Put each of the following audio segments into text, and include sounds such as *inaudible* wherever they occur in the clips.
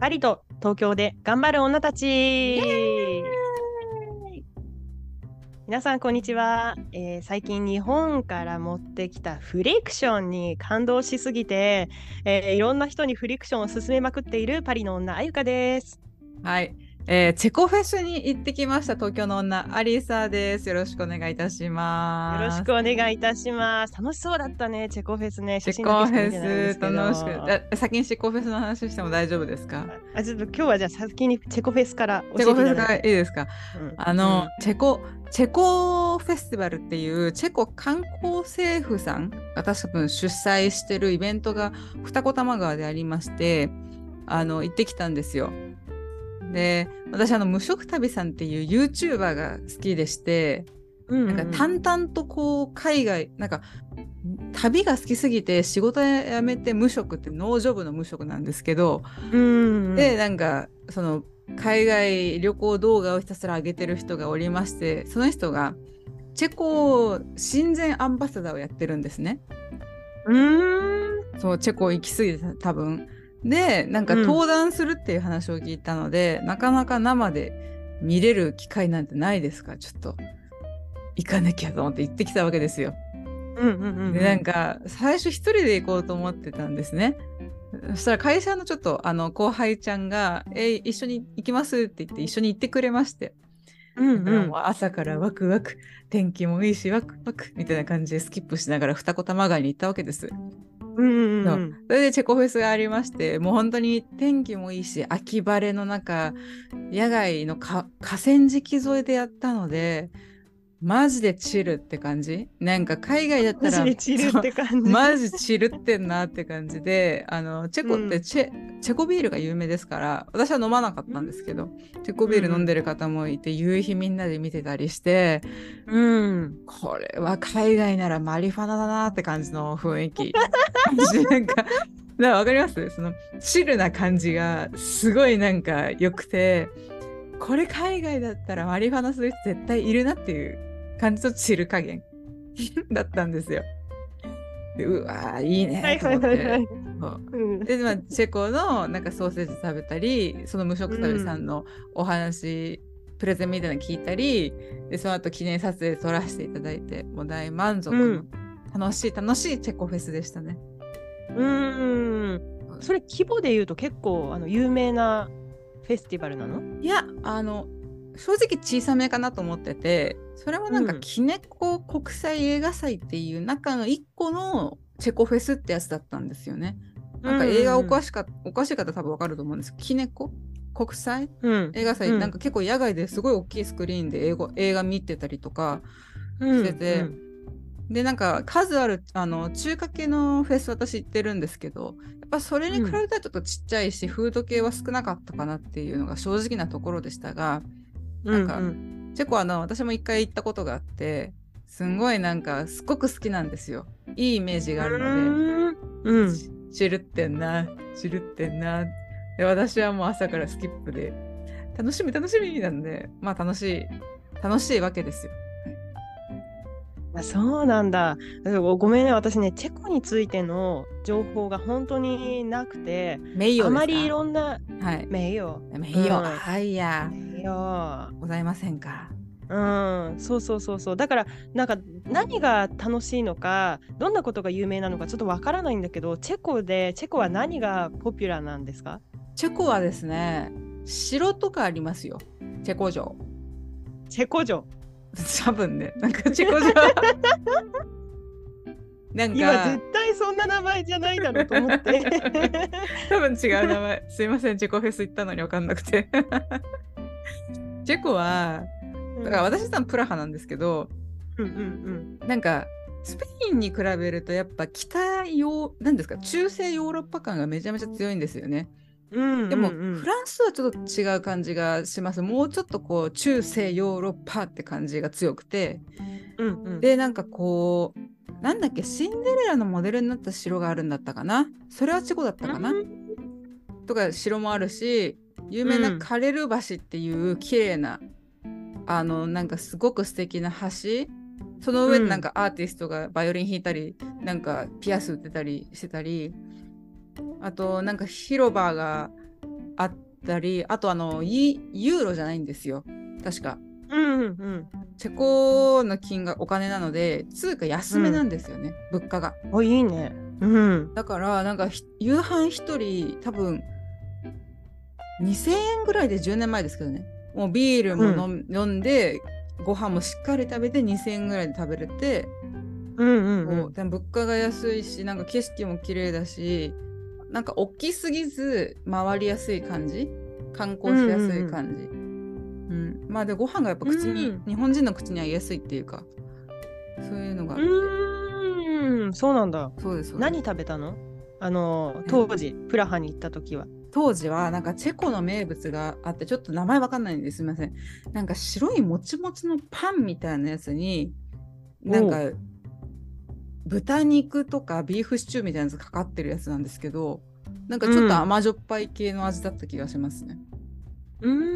パリと東京で頑張る女たち。皆さんこんにちは、えー最近日本から持ってきたフリクションに感動しすぎて、えーいろんな人にフリクションを勧めまくっているパリの女あゆかです。はい、えーチェコフェスに行ってきました東京の女アリサです。よろしくお願いいたします。よろしくお願いいたします楽しそうだったねチェコフェスねチェコフェス楽しくあ先にチェコフェスの話しても大丈夫ですか？あちょっと今日はじゃあ先にチェコフェスからチェコフェスが教えていいですか？うんあの、チェコチェコフェスティバルっていうチェコ観光政府さんが多分主催してるイベントが二子玉川でありましてあの行ってきたんですよ。で私あの無職旅さんっていう YouTuber が好きでしてうんうんなんか淡々とこう海外なんか旅が好きすぎて仕事辞めて無職ってノージョブの無職なんですけど、うんうんでなんかその海外旅行動画をひたすら上げてる人がおりましてその人がチェコ親善アンバサダーをやってるんですね。うーんそうチェコ行き過ぎて多分。でなんかうん登壇するっていう話を聞いたので、なかなか生で見れる機会なんてないですか？ちょっと行かなきゃと思って行ってきたわけですよ。うんうんうんでなんか最初一人で行こうと思ってたんですね。そしたら会社のちょっとあの後輩ちゃんが「え一緒に行きます」って言って一緒に行ってくれまして、うんうん朝からワクワク天気もいいしワクワクみたいな感じでスキップしながら二子玉川に行ったわけです。うんうんそそれでチェコフェスがありましてもう本当に天気もいいし秋晴れの中野外の河川敷沿いでやったのでマジでチルって感じ？なんか海外だったマらジでチルって感じ。マジチルってんなって感じであのチェコってチェ,、チェコビールが有名ですから私は飲まなかったんですけど、チェコビール飲んでる方もいて、夕日みんなで見てたりしてうん。これは海外ならマリファナだなって感じの雰囲気。なんかだからわかります？そのチルな感じがすごいなんか良くてこれ海外だったらマリファナする人絶対いるなっていう感じのチル加減 *laughs* だったんですよ。でうわーいいねはいと思って。はいはいはい。で、まあ、チェコのなんかソーセージ食べたりその無職旅さんのお話、プレゼンみたいなの聞いたりでその後記念撮影撮らせていただいてもう大満足の、うん楽しい楽しいチェコフェスでしたね。うん。それ規模で言うと結構あの有名なフェスティバルなの？いやあの正直小さめかなと思っててそれはなんかうん。キネコ国際映画祭っていう中の一個のチェコフェスってやつだったんですよね。なんか映画お詳しか、お詳しい方多分わかると思うんです。キネコ？国際？うん。映画祭、うん。なんか結構野外ですごい大きいスクリーンで映画映画見てたりとかうんしててでなんか数あるあの中華系のフェス私行ってるんですけどやっぱそれに比べたらちょっとちっちゃいし、フード系は少なかったかなっていうのが正直なところでしたがうん、なんかうんチェコはあの私も一回行ったことがあってすんごいなんかすっごく好きなんですよいいイメージがあるので。うん。うん。チチルってんな、チルってんな。で私はもう朝からスキップで、楽しみ楽しみなんで、まあ楽しい、楽しいわけですよ。あそうなんだ。ごごめんね私ねチェコについての情報が本当になくて名誉ですか？あまりいろんなはい。名誉名誉、うんはいや、名誉ございませんか？うん、そうそうそうそう。だから、なんか何が楽しいのか、どんなことが有名なのかちょっとわからないんだけど、チェコで、チェコは何がポピュラーなんですか？チェコはですね、城とかありますよ。チェコ城。チェコ城。多分ね、なんか *laughs* チェコ城。なん今か絶対そんな名前じゃないだろうと思って。*laughs* 多分違う名前。すいません、チェコフェス行ったのに分かんなくて。チェコは、だから私さんプラハなんですけど、うんうんなんかスペインに比べるとやっぱ北ヨーなんですか中世ヨーロッパ感がめちゃめちゃ強いんですよね。うん。うんうんうん。でも、フランスはちょっと違う感じがします。もうちょっとこう中世ヨーロッパって感じが強くて。うんうん、でなんかこうなんだっけシンデレラのモデルになった城があるんだったかな。それはチェコだったかな、うん。とか城もあるし有名うなんカレル橋っていう綺麗な、あのなんかすごく素敵な橋。その上でなんかアーティストがバイオリン弾いたり、なんかピアス売ってたりしてたり。あとなんか広場があったりあとあのイユーロじゃないんですよ。確か。うんうんうん。チェコの金がお金なので通貨安めなんですよね、物価が。あ、いいね。うん。だからなんかひ夕飯一人多分2000円ぐらいで10年前ですけどね。もうビールも飲,、飲んでご飯もしっかり食べて2000円ぐらいで食べれて、うんうんう。ん。でも物価が安いしなんか景色も綺麗だしなんか大きすぎず回りやすい感じ？観光しやすい感じ、うんまあでご飯がやっぱ口に、うん。日本人の口に合いやすいっていうかそういうのがあって、うーん、そうなんだ。そうですそうです。何食べたの？あの、当時、プラハに行った時は。当時はなんかチェコの名物があってちょっと名前わかんないんですすみません。なんか白いもちもちのパンみたいなやつになんか豚肉とかビーフシチューみたいなやつかかってるやつなんですけどなんかちょっと甘じょっぱい系の味だった気がしますね、うーん。うん。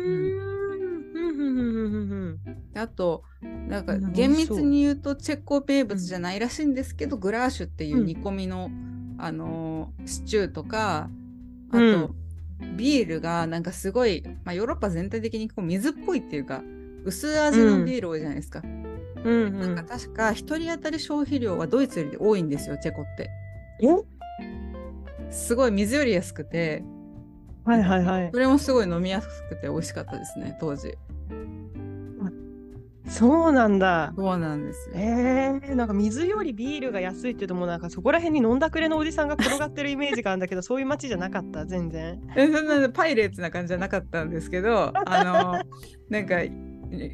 うん。うん。うん。うん。であとなんかうん厳密に言うとチェコ名物じゃないらしいんですけど、グラーシュっていううん煮込みの、あのーシチューとかあと、うんビールがなんかすごい、まあ、ヨーロッパ全体的にこう水っぽいっていうか薄味のビール多いじゃないですか、うんうん。なんか確か1人当たり消費量はドイツより多いんですよチェコって。すごい水より安くて。はいはいはい。そ。れもすごい飲みやすくて美味しかったですね当時そうなんだ。そうなんですよえー、なんか水よりビールが安いっていうともうなんかそこら辺に飲んだくれのおじさんが転がってるイメージがあるんだけどそういう街じゃなかった？全然。えそんなパイレーツな感じじゃなかったんですけどあの *laughs* なんか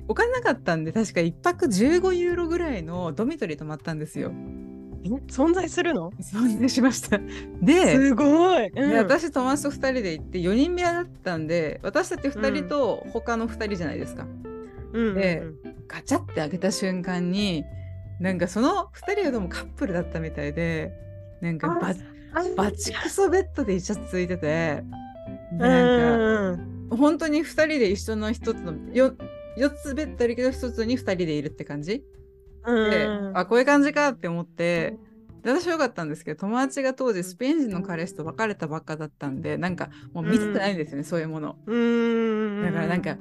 お金なかったんで確か1泊15ユーロぐらいのドミトリー泊まったんですよ。え存在するの？存在しました。ですごい、うんで私友達と2人で行って4人部屋だったんで私たち2人と他の2人じゃないですか。うんうんうんでガチャって開けた瞬間になんかその2人がどうもカップルだったみたいでなんかババチクソベッドでイチャついててうんなんか。うん。本当に2人で一緒の1つの 4, 4つベッドあるけど1つに2人でいるって感じ？うんで、うん。あこういう感じかって思ってで私はよかったんですけど友達が当時スペイン人の彼氏と別れたばっかだったんでなんかもう見ててないんですよね、そういうもの。だからなんか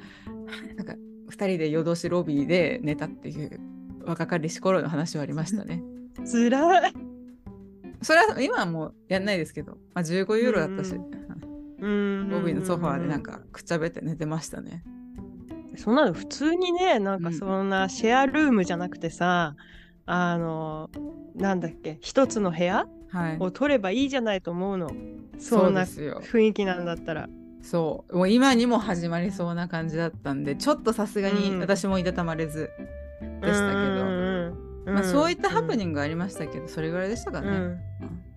なんか2人で夜通しロビーで寝たっていう若かりし頃の話はありましたね。*laughs* つらい。それは今はもうやんないですけど、まあ、15ユーロだったし、うん。*laughs* ロビーのソファーでなんかくっちゃべって寝てましたね。そんなの普通にねなんかうん。そんなシェアルームじゃなくてさ、あのなんだっけ一つの部屋はい。を取ればいいじゃないと思うの。そそんなうですよ。雰囲気なんだったら。そう。もう今にも始まりそうな感じだったんでちょっとさすがにうん。私もいたたまれずでしたけど、まあ、そういったハプニングがありましたけど、それぐらいでしたかね、うん。うん。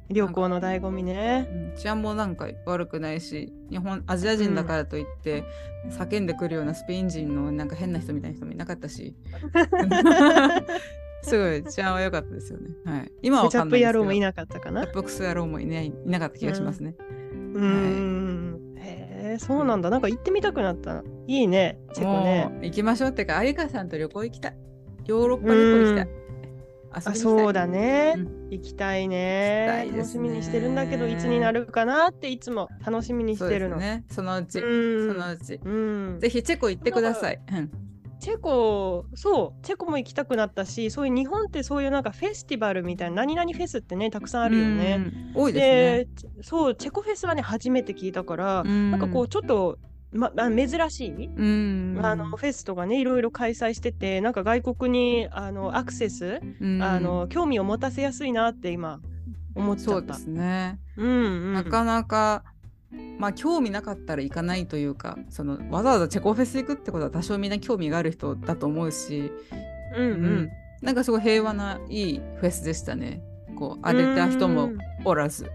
旅行の醍醐味ね。うん。治安もなんか悪くないし日本アジア人だからといって、叫んでくるようなスペイン人のなんか変な人みたいな人もいなかったし。*laughs* すごい治安は良かったですよね、はい、今はケチャップ分かんないですけど。野郎もいなかったかな。ケチャッ。プクソ野郎もいないいなかった気がしますね、うーん。へえ、そうなんだ。なんか行ってみたくなった。いいね、チェコね。行きましょうってか、有香さんと旅行行きたい。ヨーロッパ旅行行きたい。あ、行きたいそうだね。うん行きたいねね楽しみにしてるんだけど、いつになるかなっていつも楽しみにしてるの。ですね。そのうち、うんそのうち。うん、ぜひチェコ行ってください。うんチェコ、そう、チェコも行きたくなったし、そういう日本ってそういうなんかフェスティバルみたいな、何々フェスってね、たくさんあるよね。うん。多いですね。でそう、チェコフェスはね、初めて聞いたから、うんなんかこう、ちょっと、ま、ま珍しい、うん。あのフェスとかねいろいろ開催しててなんか外国にあのアクセス、うんあの興味を持たせやすいなって今思っちゃった。そうですね。うんうん、なかなか、まあ興味なかったら行かないというか、そのわざわざチェコフェス行くってことは多少みんな興味がある人だと思うし、うんうん。なんかすごい平和ないいフェスでしたね。こう荒れた人もおらず。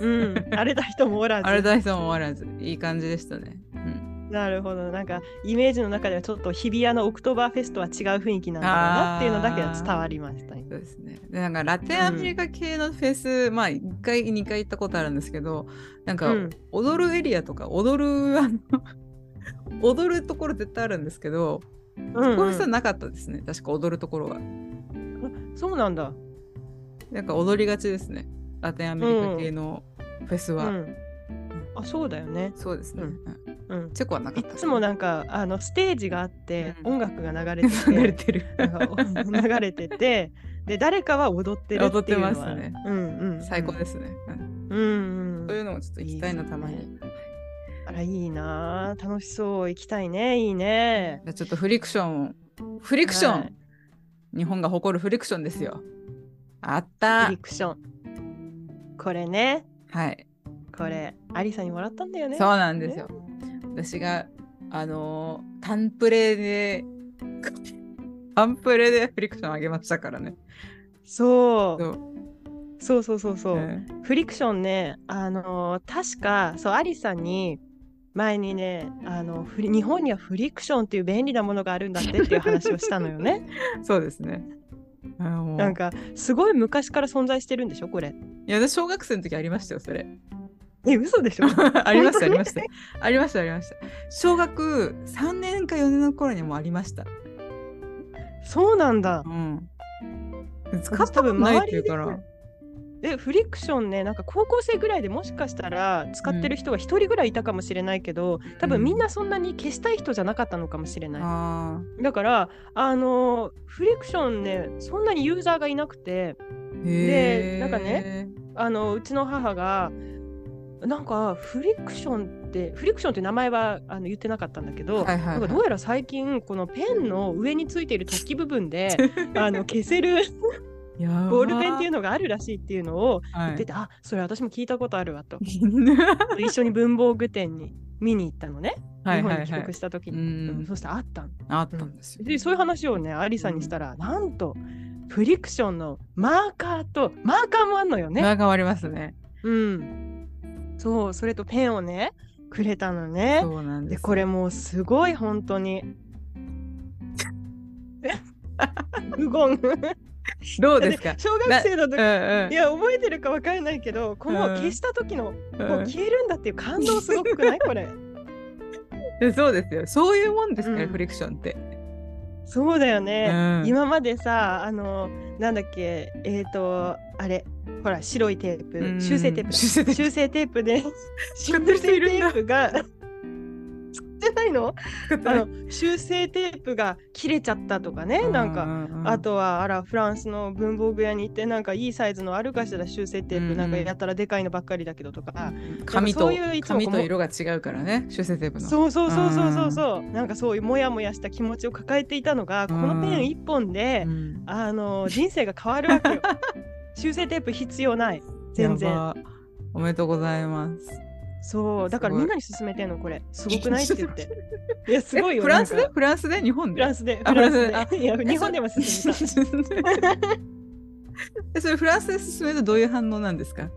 うん、荒れた人もおらず。荒れた人もおらず、いい感じでしたね。うん、なるほどなんかイメージの中ではちょっと日比谷のオクトーバーフェスとは違う雰囲気なんだろうなっていうのだけは伝わりましたね。そうですね。で、なんかラテンアメリカ系のフェス、まあ1回、2回行ったことあるんですけど、なんかうん踊るエリアとか、踊る、あの、*laughs* 踊るところ絶対あるんですけど、うんこはなかったですね。確か踊るところが。そうなんだ。なんか踊りがちですね。ラテンアメリカ系のフェスは。うん、ああそうだよね。そうですね。うんうんうん。チェコはなかった。いつもなんかあのステージがあって、うん音楽が流れてて流れてる。流れてて *laughs* で誰かは踊ってるっていうのは踊ってますねうんうんうん、最高ですね。うんうんうんそういうのもちょっと行きたいな、いいですねたまに。あらいいなあ楽しそう行きたいねいいねじゃあちょっとフリクション、フリクション、はい日本が誇るフリクションですよ。あっフたリ。クションこれねはい。これアリさんにもらったんだよねそうなんですよ。私が、あのータンプレで、タンプレでフリクションあげましたからね。そう。そう。そうそうそうそう、ね。フリクションねあのー確かそうアリさんに前にねあの日本にはフリクションっていう便利なものがあるんだってっていう話をしたのよね。*laughs* そうですね。なんかすごい昔から存在してるんでしょこれ。いや、私、小学生の時ありましたよ、それ。*laughs* え嘘でしょ？*laughs* ありました、ありました。ありました、ありました。小学3年か4年の頃にもありました。そうなんだうん。使ったことないっていうから。えフリクションねなんか高校生ぐらいでもしかしたら使ってる人が一人ぐらいいたかもしれないけど、多分みんなそんなに消したい人じゃなかったのかもしれない、あだからあのーフリクションねそんなにユーザーがいなくてでなんかね。あのうちの母がなんかフリクションってフリクションって名前はあの言ってなかったんだけど、はいはいはいなんかどうやら最近このペンの上についている突起部分で *laughs* あの消せるボールペンっていうのがあるらしいっていうのをはい言ってて、あそれ私も聞いたことあるわと *laughs* 一緒に文房具店に見に行ったのね、はいはい日本に帰はい。国した時に、うんうんそしたらあったのあったんですよ。でそういう話をねアリさんにしたら、なんとフリクションのマーカーとマーカーもあんのよね。間がありますね。うん。そう、それとペンをね、くれたのね。そうなんで。ですこれもうすごい本当に。*laughs* 無言。どうですか？小学生の時、うんうんいや覚えてるかわからないけど、このうん消した時の、うこうん消えるんだっていう感動すごくない？これ。で *laughs* そうですよ。そういうもんですから、うんフリクションって。そうだよね。うん今までさ、あの、なんだっけ、えっ、ー、と、あれ、ほら、白いテープ、うん。修正テープだ。修正テープ。で、*laughs* 修正テープが、使ってないの？*laughs* あの修正テープが切れちゃったとかね、なんか。かあとはあらフランスの文房具屋に行ってなんかいいサイズのあるかしら修正テープ、なんかやったらでかいのばっかりだけどとか、紙とそういういつも紙と色が違うからね修正テープの。そうそうそうそうそうそう。なんかそういうモヤモヤした気持ちを抱えていたのがこのペン一本で、うん。あの人生が変わるわけよ。*laughs* 修正テープ必要ない。全然。おめでとうございますそうだからみんなに勧めてんのこれ。すごくないって言って。*laughs* いやすごいよえフランスで？フランスで？日本で？フランスで。あフランスで。いや日本でも勧めた。*laughs* えそれフランスで進めるとどういう反応なんですか？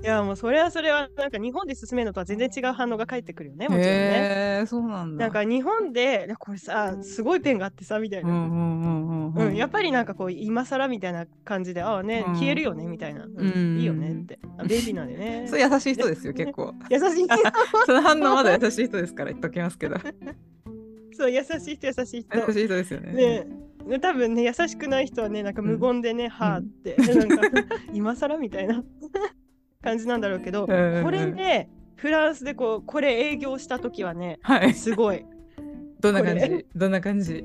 いやもうそれはそれはなんか日本で進めるのとは全然違う反応が返ってくるよねもちろんね。へえそうなんだ。なんか日本でこれさすごいペンがあってさみたいな、うんうんうんうんうん。やっぱりなんかこう今更みたいな感じでああね、うん。消えるよねみたいな、うんうん。いいよねって。あ便利なんでね。*laughs* それ優しい人ですよ結構。*laughs* 優しい人。*laughs* その反応まだ優しい人ですから言っときますけど。そう優しい人優しい人。優しい人ですよね。ね。ね多分ね優しくない人はねなんか無言でね、はあって、なんか今更みたいな感じなんだろうけど、これでフランスでこうこれ営業した時はねはい。すごい。*laughs* どんな感じ？どんな感じ？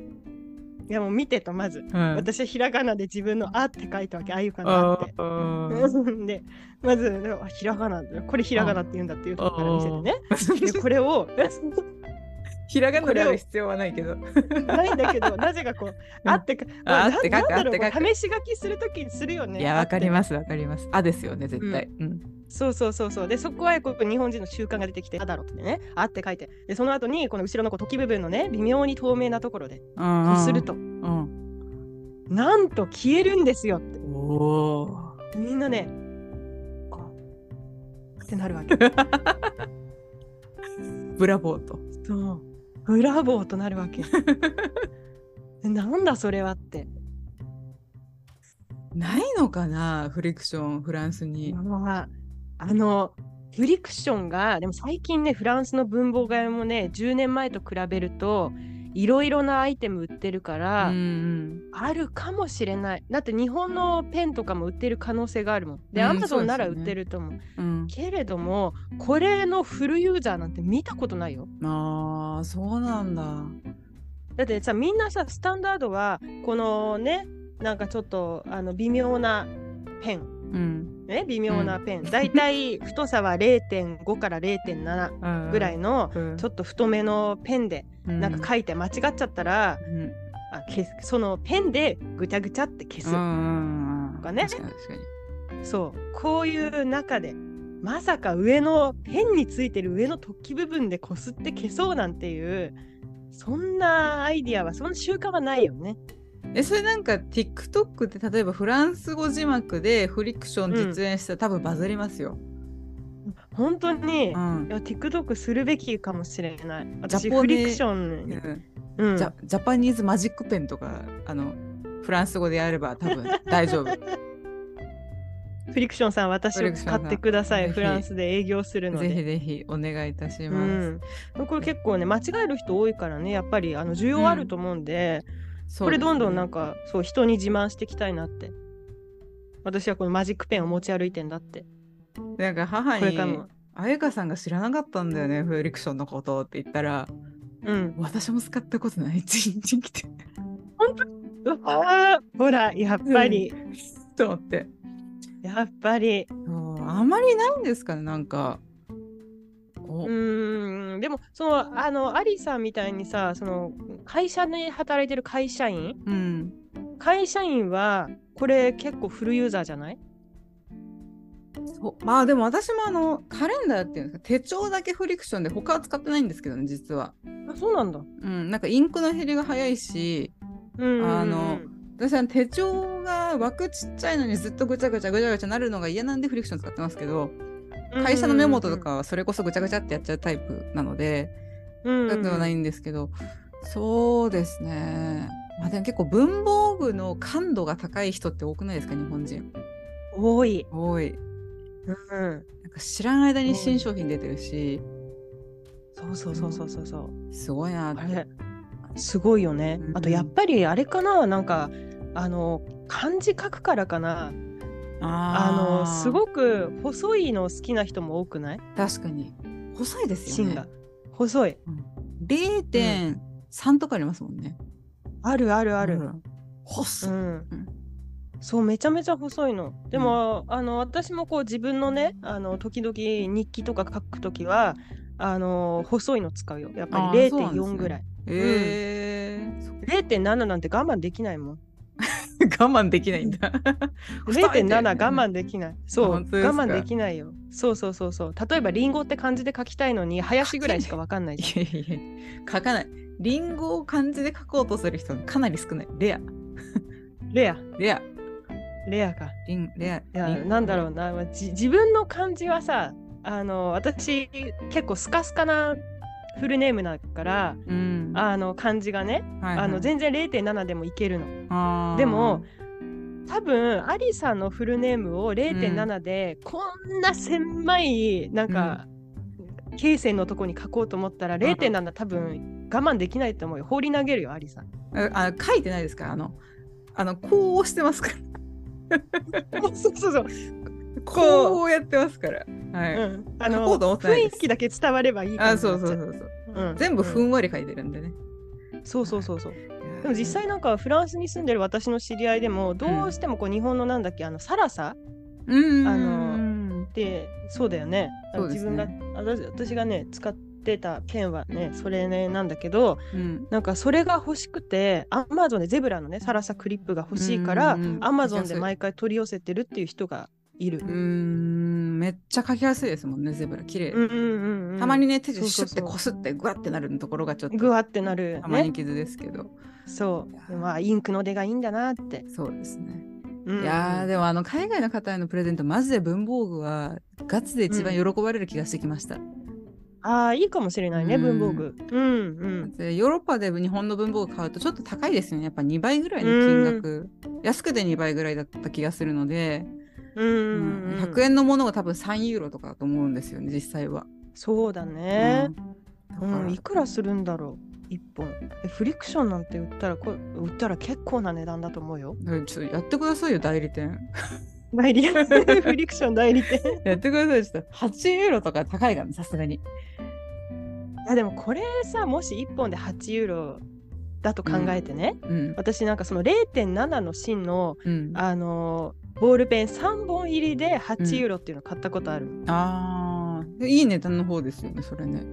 いやもう見てとまず、うん。私はひらがなで自分の「あ」って書いたわけあゆかの *laughs*「あ」って。でまずあひらがなこれひらがなって言うんだっていうとこから見せてね。であこれを *laughs* ひらがなである必要はないけど。ないんだけど *laughs* なぜかこう「あ」ってかあって書くなんだろうあって書くこれ試し書きするときにするよねいや、わかりすます、わかります。あですよね、絶対。うん。そうそうそうそうでそこはこう日本人の習慣が出てきて「あ」だろってね「あ」って書いてでその後にこの後ろのこう突起部分のね微妙に透明なところでうんこうするとうん。なんと消えるんですよっておお。みんなねこうってなるわけ *laughs* ブラボーと。そうブラボーとなるわけ *laughs* なんだそれはってないのかな、フリクション、フランスに。まああのフリクションがでも最近ねフランスの文房具屋もね10年前と比べるといろいろなアイテム売ってるから、うんあるかもしれない。だって日本のペンとかも売ってる可能性があるもん。でうんアマゾンなら売ってると思う、うん。けれどもこれのフルユーザーなんて見たことないよ。あーそうなんだ。だってさみんなさスタンダードはこのねなんかちょっとあの微妙なペンうん。ね微妙なペン、だいたい太さは0.5から0.7ぐらいのうん。ちょっと太めのペンでなんか書いて間違っちゃったら、うん。あ消すそのペンでぐちゃぐちゃって消す、うんうんうんとかね。そう。こういう中でまさか上のペンについてる上の突起部分でこすって消そうなんていうそんなアイディアはそんな習慣はないよね。えそれなんか TikTok って例えばフランス語字幕でフリクション実演したら、多分バズりますよ。本当に、いうんや TikTok するべきかもしれない。私フリクションに、うんジャジャパニーズマジックペンとかあのフランス語でやれば多分 *laughs* 大丈夫。フリクションさん私を買ってください。フランスで営業するのぜひで。ぜひお願いいたしうます。ん、これ結構ね間違える人多いからねやっぱりあの需要あると思うんで、これどんどんなんかかそう人に自慢していきたいなって。私はこのマジックペンを持ち歩いてんだって。なんか母にあやかさんが知らなかったんだよねフリクションのことって言ったら。うん。私も使ったことない一日来て。あーほらやっぱり、と思って。やっぱり。あまりないんですかねなんか。こうん。でもそのあのアリさんみたいにさその会社に働いてる会社員？うん。会社員はこれ結構フルユーザーじゃない？そう。まあでも私もあのカレンダーっていうんですか？手帳だけフリクションで他は使ってないんですけどね実は。あそうなんだ、うん。なんかインクの減りが早いしうんあの私は手帳が枠ちっちゃいのにずっとぐちゃぐちゃぐちゃぐちゃなるのが嫌なんでフリクション使ってますけど会社のメモとかはそれこそぐちゃぐちゃってやっちゃうタイプなのでうんだではないんですけどそうですね。まあでも結構文房具の感度が高い人って多くないですか日本人。多い、多い。うん、なんか知らん間に新商品出てるし。そうそうそうそうそうそう。すごいなって。あれすごいよね。うん。あとやっぱりあれかななんかあの漢字書くからかなあのすくごく細いの好きな人も多くない？確かに。細いですよね。芯が。細い。0.3とかありますもんね、あるあるある、ほら。細い、うん。うん。そうめちゃめちゃ細いの。でも、あの私もこう自分のねあの時々日記とか書くときはあの細いの使うよ。やっぱりあーそうなんですね。0.4ぐらい、えー。0.7なんて我慢できないもん *laughs* 我慢できないんだ。*laughs* 0.7我慢できない。そう、我慢できないよ。そうそうそうそう。例えばリンゴって漢字で書きたいのに、*laughs* 林ぐらいしかわかんないじゃん。いやいや書かない。リンゴを漢字で書こうとする人かなり少ない。レア。レア、レア。レアか。リンレア。いやなんだろうな、まあじ自分の漢字はさ、あの私結構スカスカなフルネームだから、うん。あの漢字がね、はいはい。あの全然0.7でもいけるの。でも多分アリさんのフルネームを0.7で、こんな狭いなんか、罫線のとこに書こうと思ったら0.7多分我慢できないと思うよ。放り投げるよアリさん。ああ書いてないですかあのあのこうしてますから。*laughs* そうそうそう、こうやってますから。はい、うん、あの雰囲気だけ伝わればいいあそうそうそうそうう。ん。全部ふうんんわり書いてるんでね、そうそうそうそう。でも実際なんかフランスに住んでる私の知り合いでもどうしてもこう日本のなんだっけあのサラサ。うん。あのってそうだよね。自分が私私がね使ってたペンはねそれねなんだけどうん。なんかそれが欲しくてアマゾンでゼブラのねサラサクリップが欲しいからアマゾンで毎回取り寄せてるっていう人がいる。うーん。めっちゃ書きやすいですもんねゼブラ。綺麗、うんうんうんうん、たまにね手でシュッてこすってグワってなるところがちょっと。グワってなるね。たまに傷ですけど、そう。でまあインクの出がいいんだなって。そうですね、うんうん。いやーでもあの海外の方へのプレゼントマジで文房具はガチで一番喜ばれる気がしてきました、ああいいかもしれないね、うん。文房具。うんうん。でヨーロッパで日本の文房具買うとちょっと高いですよね。やっぱ2倍ぐらいの金額、安くて2倍ぐらいだった気がするので、うんうんうんうん、100円のものが多分3ユーロとかだと思うんですよね実際は、そうだね。うんうん、いくらするんだろう。1本えフリクションなんて売ったらこれ売ったら結構な値段だと思うようんちょっとやってくださいよ、代理店。*laughs* 代理 *laughs* フリクション代理店？い *laughs* やってください。ちょっと8ユーロとか高いからね、さすがに。やでもこれさもし1本で8ユーロだと考えてね、うん。私なんかその0.7の芯のうん、ああのボールペン3本入りで8ユーロっていうの買ったことある、あー。いい値段の方ですよね、それね。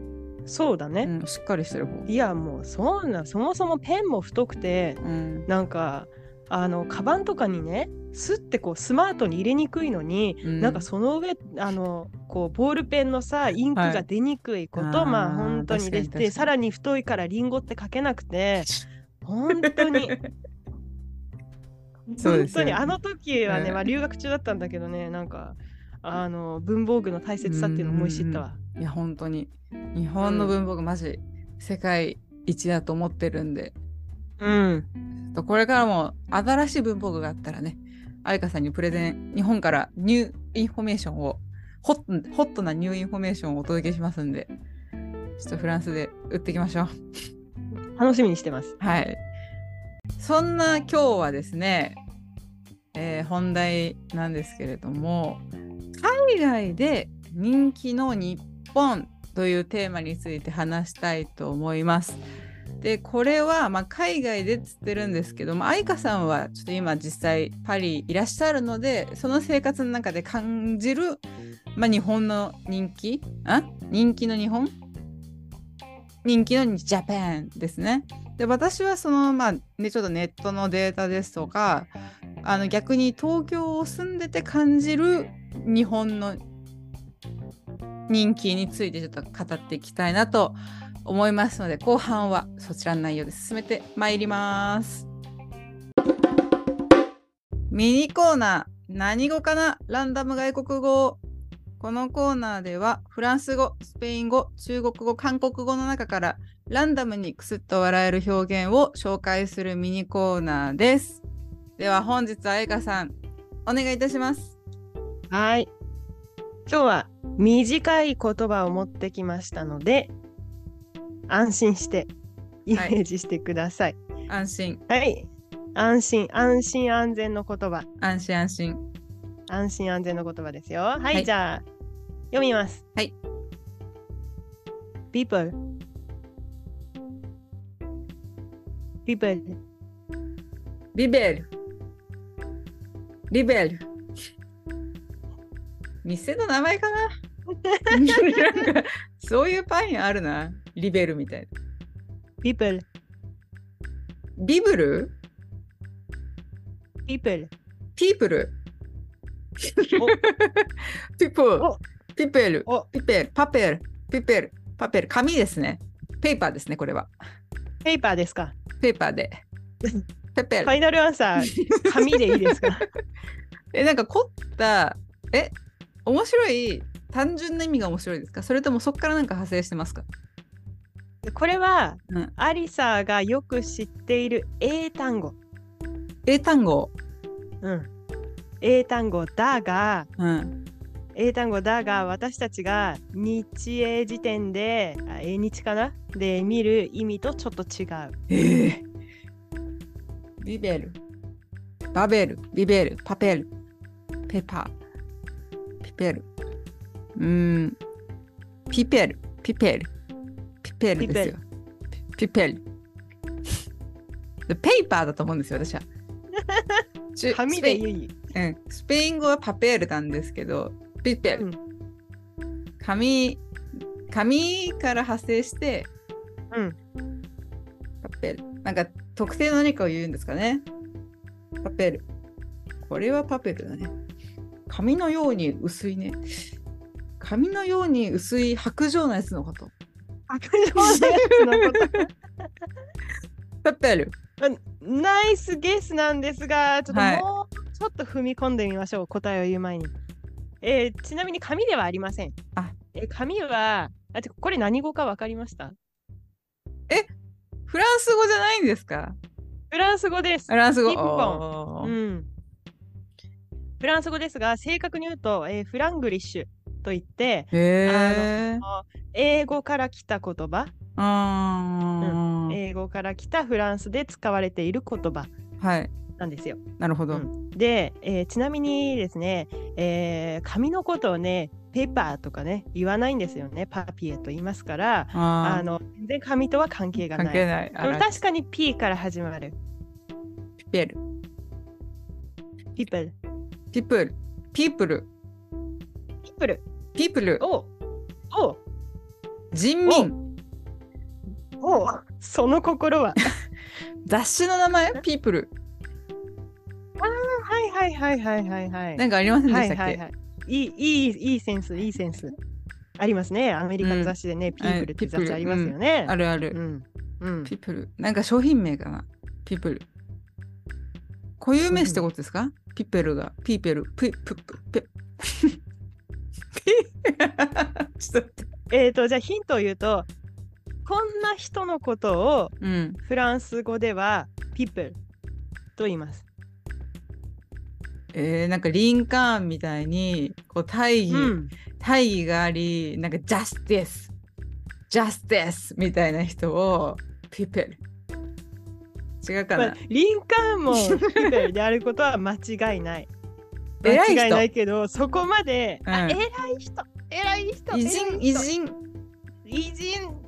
そうだね、うん、しっかりしてる方。いやもうそんなそもそもペンも太くてうん。なんかあのカバンとかにねスッてこうスマートに入れにくいのに、うん。なんかその上あのこうボールペンのさインクが出にくいこと、はいまあ本当にで確かに確かに。でさらに太いからリンゴって書けなくて *laughs* 本当に本当にあの時はね、うんまあ、留学中だったんだけどねなんかあの文房具の大切さっていうのを思い知ったわ。いや、本当に。日本の文房具、マジ、世界一だと思ってるんで、うん、これからも新しい文房具があったらね、愛花さんにプレゼン、日本からニューインフォメーションを、ホットホットなニューインフォメーションをお届けしますんで、ちょっとフランスで売っていきましょう。楽しみにしてます。はい。そんな今日はですね、えー本題なんですけれども、海外で人気の日本というテーマについて話したいと思います。で、これは、まあ、海外でっつってるんですけども、愛花さんはちょっと今実際パリいらっしゃるので、その生活の中で感じる、まあ、日本の人気あ？人気の日本？人気のジャパンですね。で私はそのまあねちょっとネットのデータですとかあの逆に東京を住んでて感じる日本の人気についてちょっと語っていきたいなと思いますので後半はそちらの内容で進めてまいります。ミニコーナー。何語かな？ランダム外国語。このコーナーではフランス語、スペイン語、中国語、韓国語の中からランダムにクスッと笑える表現を紹介するミニコーナーです。では本日は愛花さんお願いいたします。はい。今日は短い言葉を持ってきましたので、安心してイメージしてください。安心、はい。安心、安心安全の言葉。安心安心。安心安全の言葉ですよ。はい、はいじゃあ、読みます。はい。people people リベル。リベル。店の名前かな？*laughs* なんかそういうパン屋あるな。リベルみたいな。people ビブル people? ピープル。ピポおピペル。おピペル。パペル。ピペル。パペル。紙ですね。ペーパーですね、これは。ペーパーですか？ペーパーで。*laughs* ペペル。ファイナルアンサー *laughs* 紙でいいですか？*laughs* え、なんか凝った、え、面白い、単純な意味が面白いですか？それともそこからなんか派生してますか？これはうん。アリサがよく知っている英単語。英単語。うん。英単語だが、うん。英単語だが、私たちが日英辞典で、あ英日かな？で見る意味とちょっと違う。ええビベル。バベル。ビベル。パペル。ペーパー。ピペル。うーん。ピペル。ピペル。ピペルですよ。ピペル。でペーパーだと思うんですよ、私は。*laughs* 紙でいい。うん、スペイン語はパペールなんですけど、ピペル。うん紙、紙から派生して、うん。パペル。なんか特定の何かを言うんですかね。パペル。これはパペルだね。紙のように薄いね。紙のように薄い白状のやつのこと。白状のやつのこと？*laughs* パペル。ナイスゲスなんですが、ちょっとはいもうちょっと踏み込んでみましょう、答えを言う前に。えーちなみに紙ではありません。あえー紙は、あこれ何語か分かりました？フランス語じゃないんですか？フランス語ですフ。ランス語。うん。フランス語ですが、正確に言うと、えーフラングリッシュ。といって。英語から来た言葉、あー英語から来たフランスで使われている言葉はい。なんですよ。なるほど。うんで、えーちなみにですね、えー紙のことをね、ペーパーとかね、言わないんですよね。パピエと言いますから、ああの全然紙とは関係あ、がない。関係ない。確かに P から始まる。ピペル。people。ピプル。ピープル。ピープル。おお人民。おその心は。雑誌の名前？ピープル。*laughs* はいはいはいはいはいはい。なんかありませんではしたっけ？いはいはい。いいいいいいセンスいいセンス。ありますね。アメリカの雑誌でね、ピープルって雑誌ありますよね。あるある。うん。うん。ピープル。なんか商品名かな？ピープル。固有名詞ってことですか？ピペルが。ピーペル。ピププペ。ピ *laughs* ちょっと待って。えっ、と、じゃあヒントを言うと、こんな人のことをうん。フランス語では people と言います。えー、なんかリンカーンみたいにこう大義、うん。大義がありなんかジャスティスジャスティスみたいな人をピペル違うかな、まあ、リンカーンも people であることは間違いない。*laughs* 偉い人。間違いないけど、そこまで、あうん。偉い人、偉い人、偉人。偉い人。偉人。偉人。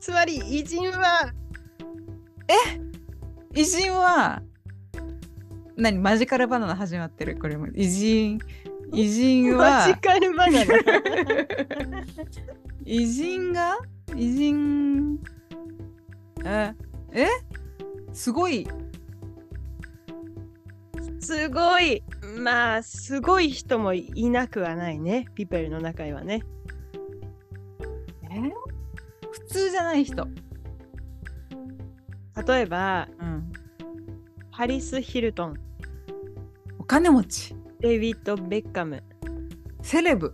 つまり偉人は偉人は何マジカルバナナ始まってる？これも。偉人。偉人マジはカルバナナ。偉人が？偉人。ええ？すごい。すごい。まあすごい人もいなくはないね。ピペルの中にはね。え？普通じゃない人、例えばうん、ハリス・ヒルトン。お金持ち。デビッド・ベッカム。セレブ。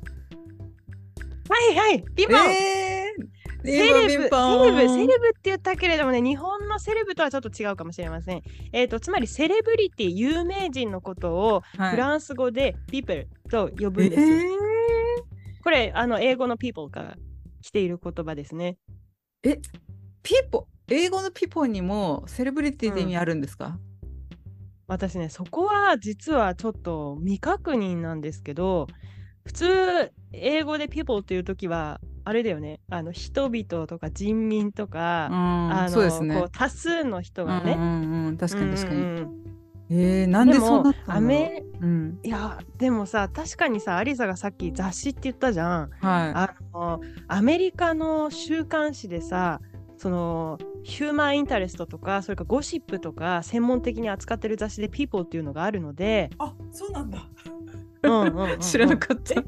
はいはいピンポン、えーセレブ、セレブ、セレブブって言ったけれどもね、日本のセレブとはちょっと違うかもしれません。えっ、と、つまりセレブリティ、有名人のことをはい。フランス語で people と呼ぶんですよ。えこれ、あの、英語の people から来ている言葉ですね。ー、ピポ英語のピポにもセレブリティって意味あるんですか、私ね、そこは実はちょっと未確認なんですけど、普通、英語で people っていうときは、あれだよね、あの人々とか人民とか、うんあのこう多数の人がね、うんうんうん、確かに確かに、うん。えー、なんでそうなったんだろう。ん、いやでもさ確かにさアリサがさっき雑誌って言ったじゃん。はあのアメリカの週刊誌でさそのヒューマンインタレストとかそれからゴシップとか専門的に扱ってる雑誌で People っていうのがあるので、あそうなんだ。うんうんうんうん。知らなかった。い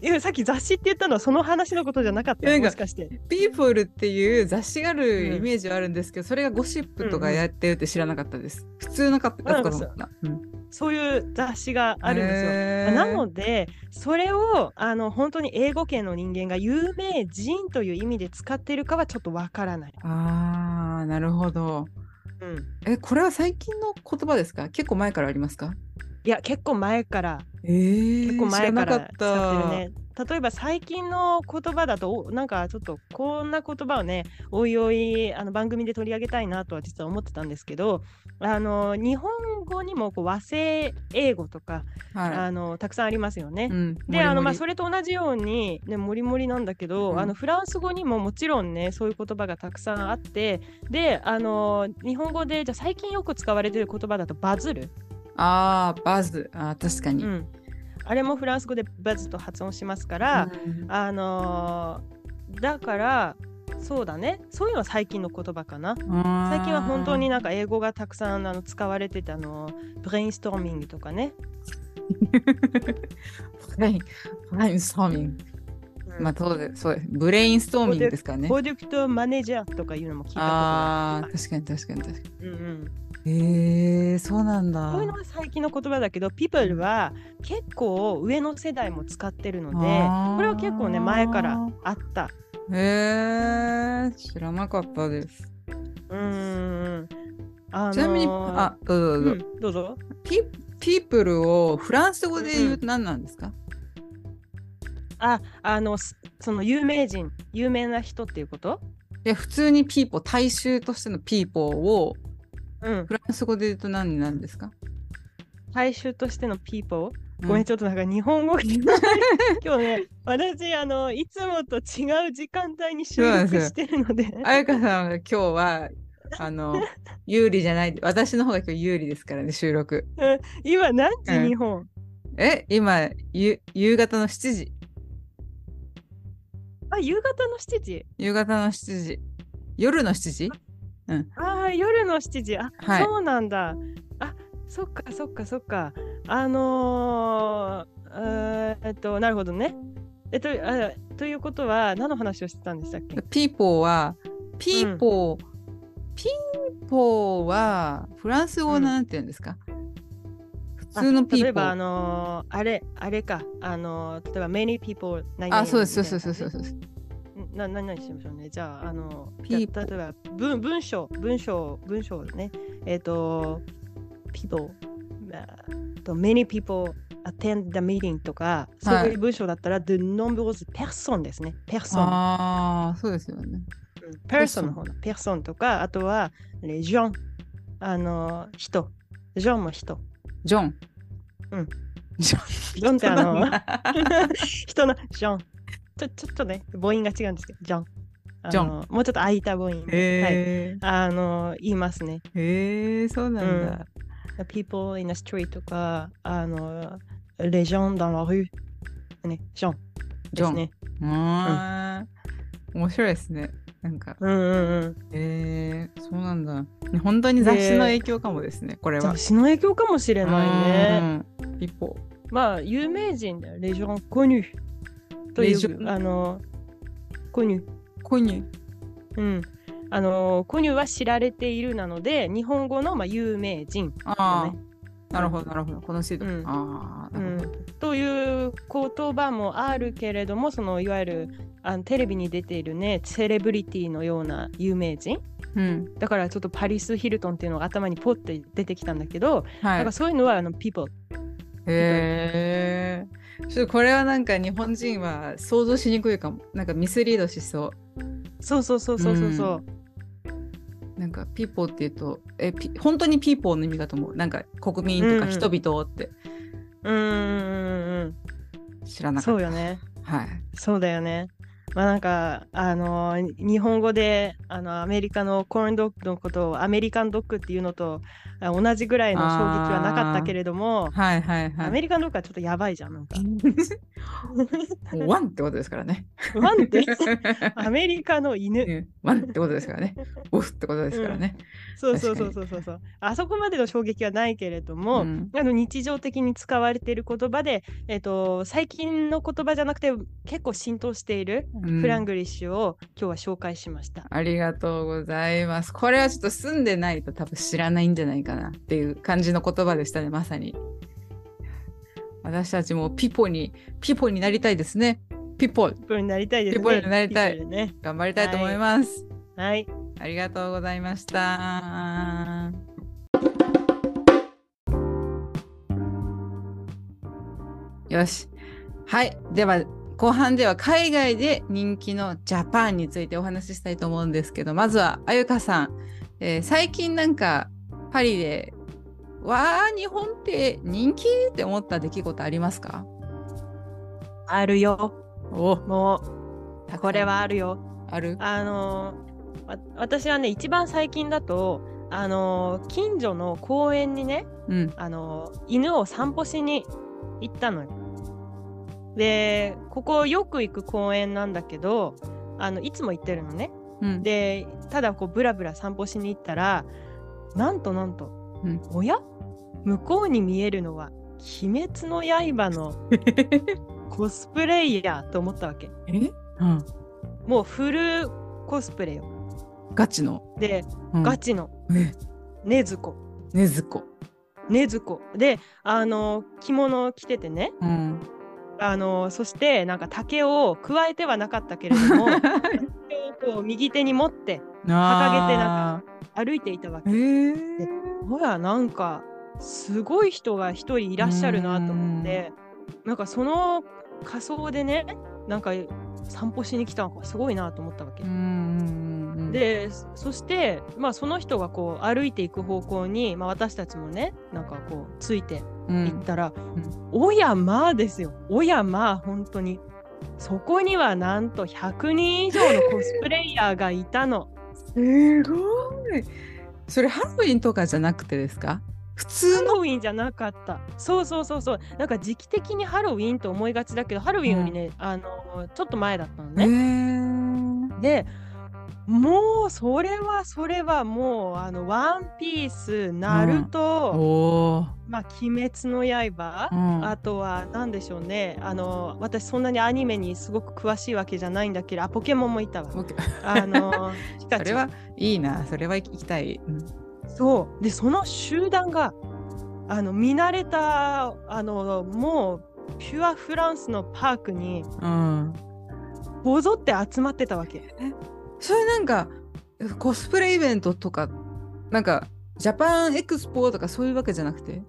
やさっき雑誌って言ったのはその話のことじゃなかった？もしかして。ピーポルっていう雑誌があるイメージはあるんですけど、それがゴシップとかやってるって知らなかったです。普通のかったかと思った。うんそういう雑誌があるんですよ。なのでそれをあの本当に英語圏の人間が有名人という意味で使っているかはちょっとわからない。あーなるほど。うん、えこれは最近の言葉ですか？結構前からありますか？いや結構前から。えー、結構前から使ってるね。例えば最近の言葉だとおなんかちょっとこんな言葉をねおいおいあの番組で取り上げたいなとは実は思ってたんですけどあの日本語にもこう和製英語とかはあのたくさんありますよね。い。うん、であのまあそれれと同じように、ね、もりもりなんだけど、うん。あのフランス語にももちろんねそういう言葉がたくさんあってであの日本語でじゃあ最近よく使われている言葉だとバズる、あーバズ。あー確かに。うん、あれもフランス語で buzz と発音しますから、うん。あのーだからそうだねそういうのは最近の言葉かな。最近は本当になんか英語がたくさんあの使われてたのブレインストーミングとかね。ブレインブレインストーミング。うんまあそうですそうです。ブレインストーミングですからね。プロクトマネージャーとかいうのも聞いたことがある確かに確かに確かうんうんに。へえそうなんだ。こういうのが最近の言葉だけど、people は結構上の世代も使ってるのでこれは結構ね、前からあった。へえ知らなかったです。うーん。あのーちなみに、あ、どうぞどうぞ。うん。ピピープルをフランス語で言うと何なんですか、あ、あの、すその有名人、有名な人っていうこと？いや普通にピーポー大衆としてのピーポーをうん。フランス語で言うと何になるんですか、大衆としての people。うんごめん、ちょっとなんか日本語が *laughs* 今日ね、私、あの、いつもと違う時間帯に収録してるので、あやかさんは今日は *laughs* あの有利じゃない私の方が今日有利ですからね収録。今何時うん。日本？え今ゆ夕方の7時。あ、夕方の7時？夕方の7時。夜の7時？ああ、夜の7時。あ、はい。そうなんだ。あ、そっかそっかそっか。あのー、えっと、なるほどね。えっと、あということは、何の話をしてたんでしたっけ？ピーポーはピーポー、ピーポーはフランス語なんて言うんですか、普通のピーポー例えば、あのーあれ、あれか。あのー例えば、many people 何々あそうですそうみたいな感じそうそうそうそうな何々しましょうね。じゃあ、あの、例えば文、文章、文章、文章ね。えっ、と、people、あと many people attend the meeting とか、そういう文章だったら、the nombreuses personnes ですね。person。ああそうですよねうん person の方の person とか、あとは、les gens、あの、人。ジョンも人。ジョンうんジョンジョンってあの *laughs* 人のジョン。ちょちょっとね、母音が違うんですけど、ジョン。ジョンもうちょっと空いた母音で。はいあの言いますね。へえそうなんだ、people in the street とか、あの、les gens dans la rue。ね、ジョンジョン、ね。うーん面白いですねなんかうんうんうん。へえそうなんだ本当に雑誌の影響かもですねこれは雑誌の影響かもしれないね。うんピーポーまあ、有名人だよ。les gens connus。という、あの、connus。コニうん。あの、コニュは知られているなので、日本語の、まあ、有名人、ああ、ね。なるほどなるほど。このシート、うん。ああうん、という言葉もあるけれども、そのいわゆるあのテレビに出ているね、セレブリティのような有名人。うん。だからちょっとパリス・ヒルトンっていうのが頭にポッて出てきたんだけど、はい。なんかそういうのはあの people。へえちょっとこれはなんか日本人は想像しにくいかも。なんかミスリードしそそうそうそうそうそうそう。うなんかピーポーっていうとえピ本当にピーポーの意味かと思うなんか国民とか人々ってうんうんうんうんうん。知らなかった、そうよね。はいそうだよね。まあなんかあのー日本語であのアメリカのコーンドッグのことをアメリカンドッグっていうのとあ同じぐらいの衝撃はなかったけれども、はいはいはい。アメリカンドッグはちょっとやばいじゃんなんか。*laughs* ワンってことですからね。ワンって？*laughs* アメリカの犬。うんワンってことですからね。オフってことですからね、そうそうそうそうそうそう。あそこまでの衝撃はないけれども、うん。あの日常的に使われている言葉で、えっと最近の言葉じゃなくて結構浸透しているうん。フラングリッシュを今日は紹介しました。ありがとうございます。これはちょっと住んでないと多分知らないんじゃないかなっていう感じの言葉でしたね、まさに。私たちもピポに、ピポになりたいですね。ピポ、ピポになりたいですね。ピポになりたいね。頑張りたいと思います。はい。ありがとうございました。よし。はい。では、後半では海外で人気のジャパンについてお話ししたいと思うんですけど、まずはあゆかさん、えー最近なんかパリで、わー、日本って人気って思った出来事ありますか？あるよ。おもう、これはあるよ。ある？あの私はね、一番最近だと、あのー近所の公園にね、うん。あのー犬を散歩しに行ったのよ。で、ここよく行く公園なんだけど、あのいつも行ってるのね。うん。で、ただこうブラブラ散歩しに行ったら、なんとなんと、うんおや？向こうに見えるのは「鬼滅の刃」の *laughs* コスプレイヤーと思ったわけ。え？うん。もうフルコスプレよ。ガチの？で、うんガチのえ、禰豆子。ねずこ。禰豆子。で、あの、着物を着ててね。うん。あの、そして、なんか竹を加えてはなかったけれども、*laughs* 竹をこう右手に持って掲げてなんか歩いていたわけ。へえ。ほら、なんか、すごい人が一人いらっしゃるなと思って、なんかその仮装でね、なんか散歩しに来たのかすごいなと思ったわけ。うんうんうん、でそして、まあ、その人がこう歩いていく方向に、まあ、私たちもねなんかこうついてうん行ったら、おやまあですよおやまあ本当にそこにはなんと100人以上のコスプレイヤーがいたの。すごい。それハロウィンとかじゃなくてですか？普通の？ハロウィンじゃなかった。そうそうそうそう。なんか時期的にハロウィンと思いがちだけど、ハロウィンよりね、あのちょっと前だったのへね。ーで、もうそれはそれはもうあのワンピース、ナルト、おーまあ鬼滅の刃、うんあとは何でしょうね。あの私そんなにアニメにすごく詳しいわけじゃないんだけど、あポケモンもいたわ。あの *laughs* それはいいな。それは行きたい。うんそうでその集団があの見慣れたあのもうピュアフランスのパークにうん。こぞって集まってたわけ。それなんかコスプレイベントとかなんかジャパンエクスポとかそういうわけじゃなくて？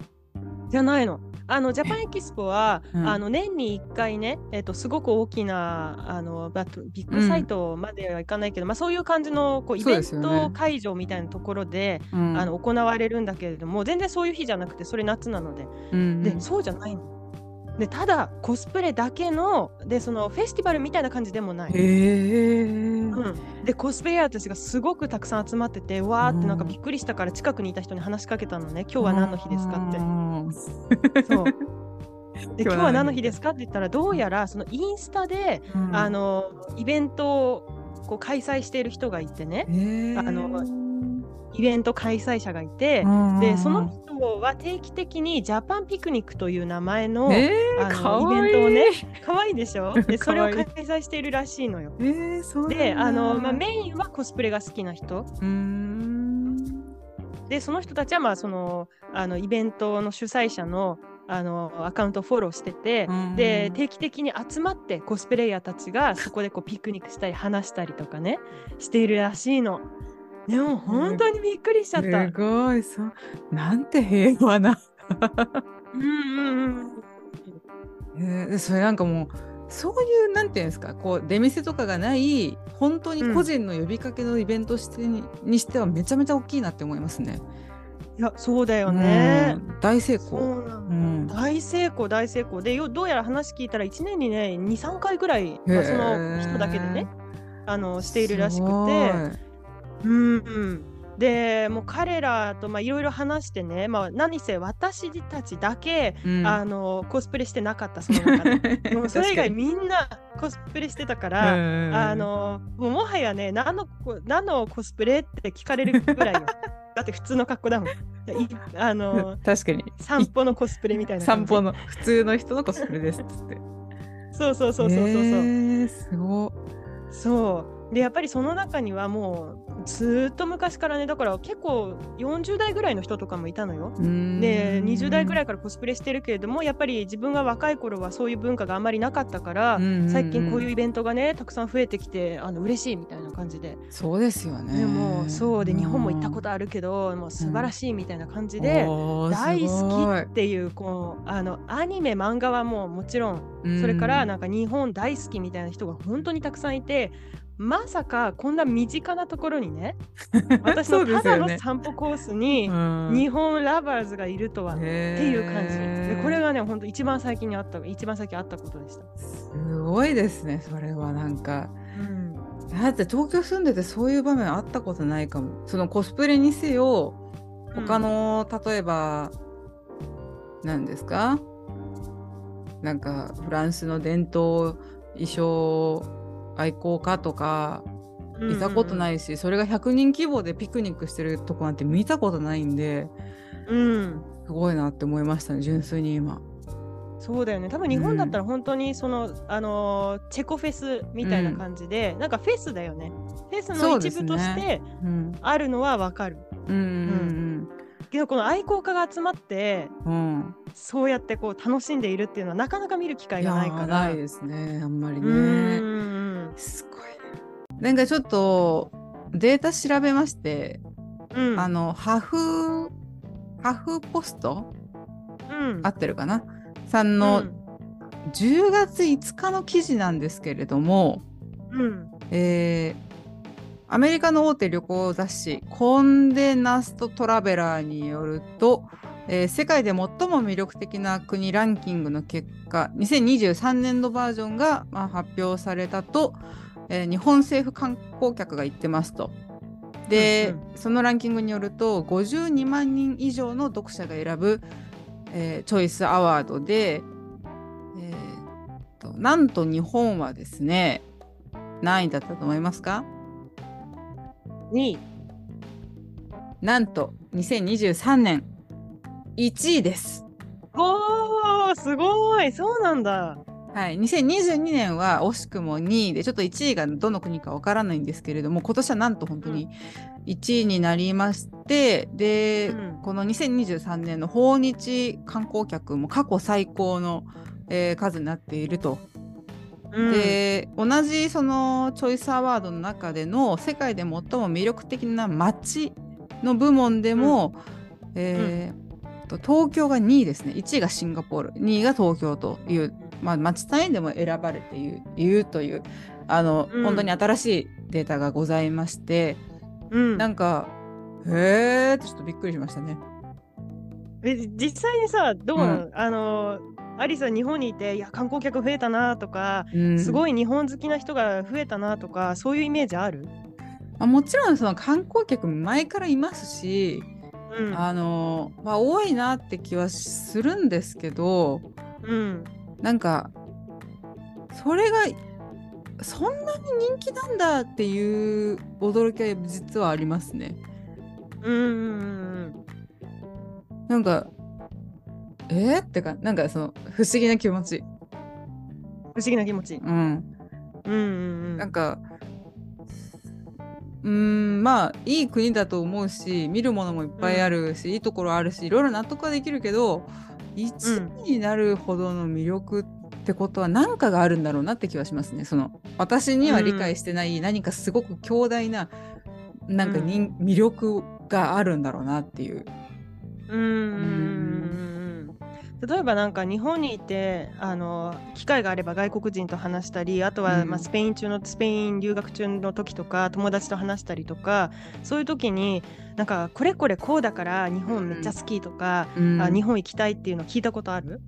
じゃないの。あのジャパンエキスポは、うん。あの年に1回ね、えっとすごく大きなあのバッビッグサイトまではいかないけど、まあ、そういう感じのこうイベント会場みたいなところで、うん。あの行われるんだけれども全然そういう日じゃなくてそれ夏なので。うん。でそうじゃないの。でただコスプレだけのでそのフェスティバルみたいな感じでもない。うん、でコスプレイヤーたちがすごくたくさん集まっててわーってなんかうん。びっくりしたから近くにいた人に話しかけたのね。今日は何の日ですかって。てそう。*laughs* で今日は何？の日日ですかって言ったらどうやらそのインスタで、うん。あのイベントをこう開催している人がいてね。あのイベント開催者がいてう、ん。でその人は定期的にジャパンピクニックという名前の,、えー、あかのわいい。イベントをね可愛いでしょ？*laughs* でそれをかわいい。開催しているらしいのよ。えー、そうであの、まあ、メインはコスプレが好きな人。でその人たちはまあそのあのイベントの主催者のあのアカウントをフォローしてて、うん。で定期的に集まってコスプレイヤーたちがそこでこうピクニックしたり話したりとかねしているらしいの。でも本当にびっくりしちゃった。すごい。そう。なんて平和な、うんうんうん。えーでそれなんかもうそういうなんていうんですかこう出店とかがない本当に個人の呼びかけのイベントしてに,、にしてはめちゃめちゃ大きいなって思いますね。いやそうだよね。うん。大成功。うん。大成功大成功。でよどうやら話聞いたら1年にね23回ぐらい、まあ、その人だけでねあのしているらしくて。うん。うん、でもう彼らとまあいろいろ話してね、まあ、何せ私たちだけ、うん。あのコスプレしてなかったその中で。*laughs* もうそれ以外みんなコスプレしてたから、あのもうもはやね何のこ何のコスプレって聞かれるぐらいよ。*laughs* だって普通の格好だもん。いあの *laughs* 確かに。散歩のコスプレみたいな散歩の普通の人のコスプレですっつって。そうそうそうそうそうそう、えー、すごそう。でやっぱりその中にはもうずーっと昔からねだから結構40代ぐらいの人とかもいたのよ。い。で20代ぐらいいからコスプレしてるけれどもやっぱり自分が若い頃はそういう文化があんまりなかったから、最近こういうイベントがねたくさん増えてきてあの嬉しいみたいな感じで、そうですよね。でもそうで日本も行ったことあるけどもう素晴らしいみたいな感じで、大好きっていうこうあのアニメ漫画はもうもちろんそれからなんか日本大好きみたいな人が本当にたくさんいてまさかこんな身近なところにね *laughs* 私そのただの散歩コースにうん。日本ラバーズがいるとは、っていう感じ。でこれがね本当一番最近にあった一番最近あったことでした。すごいですねそれはなんか。うん。だって東京住んでてそういう場面あったことないかも。そのコスプレにせよ他の、例えば何ですか？なんかフランスの伝統衣装愛好家とかいたことないいし、それが100人規模でピクニックしてるとこなんて見たことないんでうん。すごいなって思いましたね純粋に今。そうだよね。多分日本だったら本当にその、あのーチェコフェスみたいな感じで、なんかフェスだよね。フェスの一部としてうん。あるのはわかる、うんうんけどこの愛好家が集まってうんうんそうやってこう楽しんでいるっていうのはなかなか見る機会がないから。ーないですねあんまりね。んすごいな。なんかちょっとデータ調べまして、うん。あのハフハフポスト？うん。合ってるかな？さんの、うん。10月5日の記事なんですけれども、うん。えーアメリカの大手旅行雑誌コンデナストトラベラーによると、えー世界で最も魅力的な国ランキングの結果2023年度バージョンが、まあ、発表されたと、えー日本政府観光客が言ってますと。で、うんそのランキングによると52万人以上の読者が選ぶ、えーチョイスアワードで、えーとなんと日本はですね何位だったと思いますか？2位。なんと2023年1位です。おー、すごい。そうなんだ。はい、2022年は惜しくも2位でちょっと1位がどの国かわからないんですけれども今年はなんと本当に1位になりましてで、うんこの2023年の訪日観光客も過去最高の、えー数になっていると。うん、で同じそのチョイスアワードの中での世界で最も魅力的な街の部門でも、えーと東京が2位ですね。1位がシンガポール。2位が東京という、まあ、街単位でも選ばれているというあの、うん。本当に新しいデータがございましてうん、なんかへーってちょっとびっくりしましたね。え実際にさ、どううあの、アリスは日本にいて、いや、観光客増えたなとか、うんすごい日本好きな人が増えたなとか、そういうイメージある？まあもちろんその観光客前からいますし、うん。あのまあ、多いなって気はするんですけどうん。なんかそれがそんなに人気なんだっていう驚きは実はありますね。うんうんうんなんかえー、ってかなんかその不思議な気持ち。不思議な気持ち。うん、うんうんうん。なんかうーんまあいい国だと思うし見るものもいっぱいあるし、いいところあるしいろいろ納得はできるけど1位になるほどの魅力ってことは何かがあるんだろうなって気はしますね。その私には理解してない何かすごく強大ななんか人、魅力があるんだろうなっていう。うんうんうんうんうん例えばなんか日本にいてあの機会があれば外国人と話したりあとはうん。まあスペイン中のスペイン留学中の時とか友達と話したりとかそういう時になんかこれこれこうだから日本めっちゃ好きとか、うん。あ日本行きたいっていうの聞いたことある？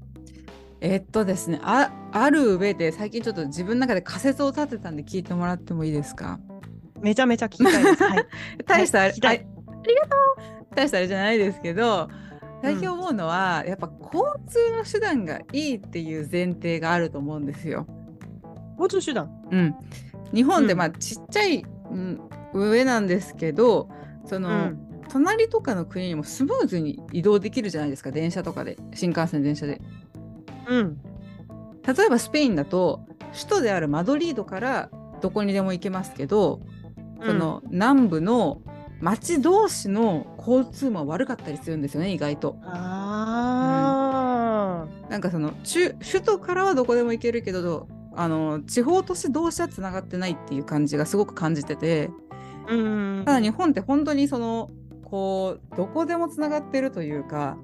えっとですねあある上で最近ちょっと自分の中で仮説を立てたんで聞いてもらってもいいですか？めちゃめちゃ聞きたいです。はい、*laughs* 大したあれ、聞きたい。あありがとう大したあれじゃないですけど最近思うのは、やっぱ交通の手段がいいっていう前提があると思うんですよ。交通手段。うん、日本でうん。まあちっちゃい、うん、上なんですけどその、うん。隣とかの国にもスムーズに移動できるじゃないですか電車とかで。新幹線電車で。うん。例えばスペインだと首都であるマドリードからどこにでも行けますけど、その南部の町同士の交通も悪かったりするんですよね意外と。あなんかその中首都からはどこでも行けるけどあの地方都市同士はつながってないっていう感じがすごく感じてて。あ、うん、ただ日本って本当にそのこうどこでもつながってるというか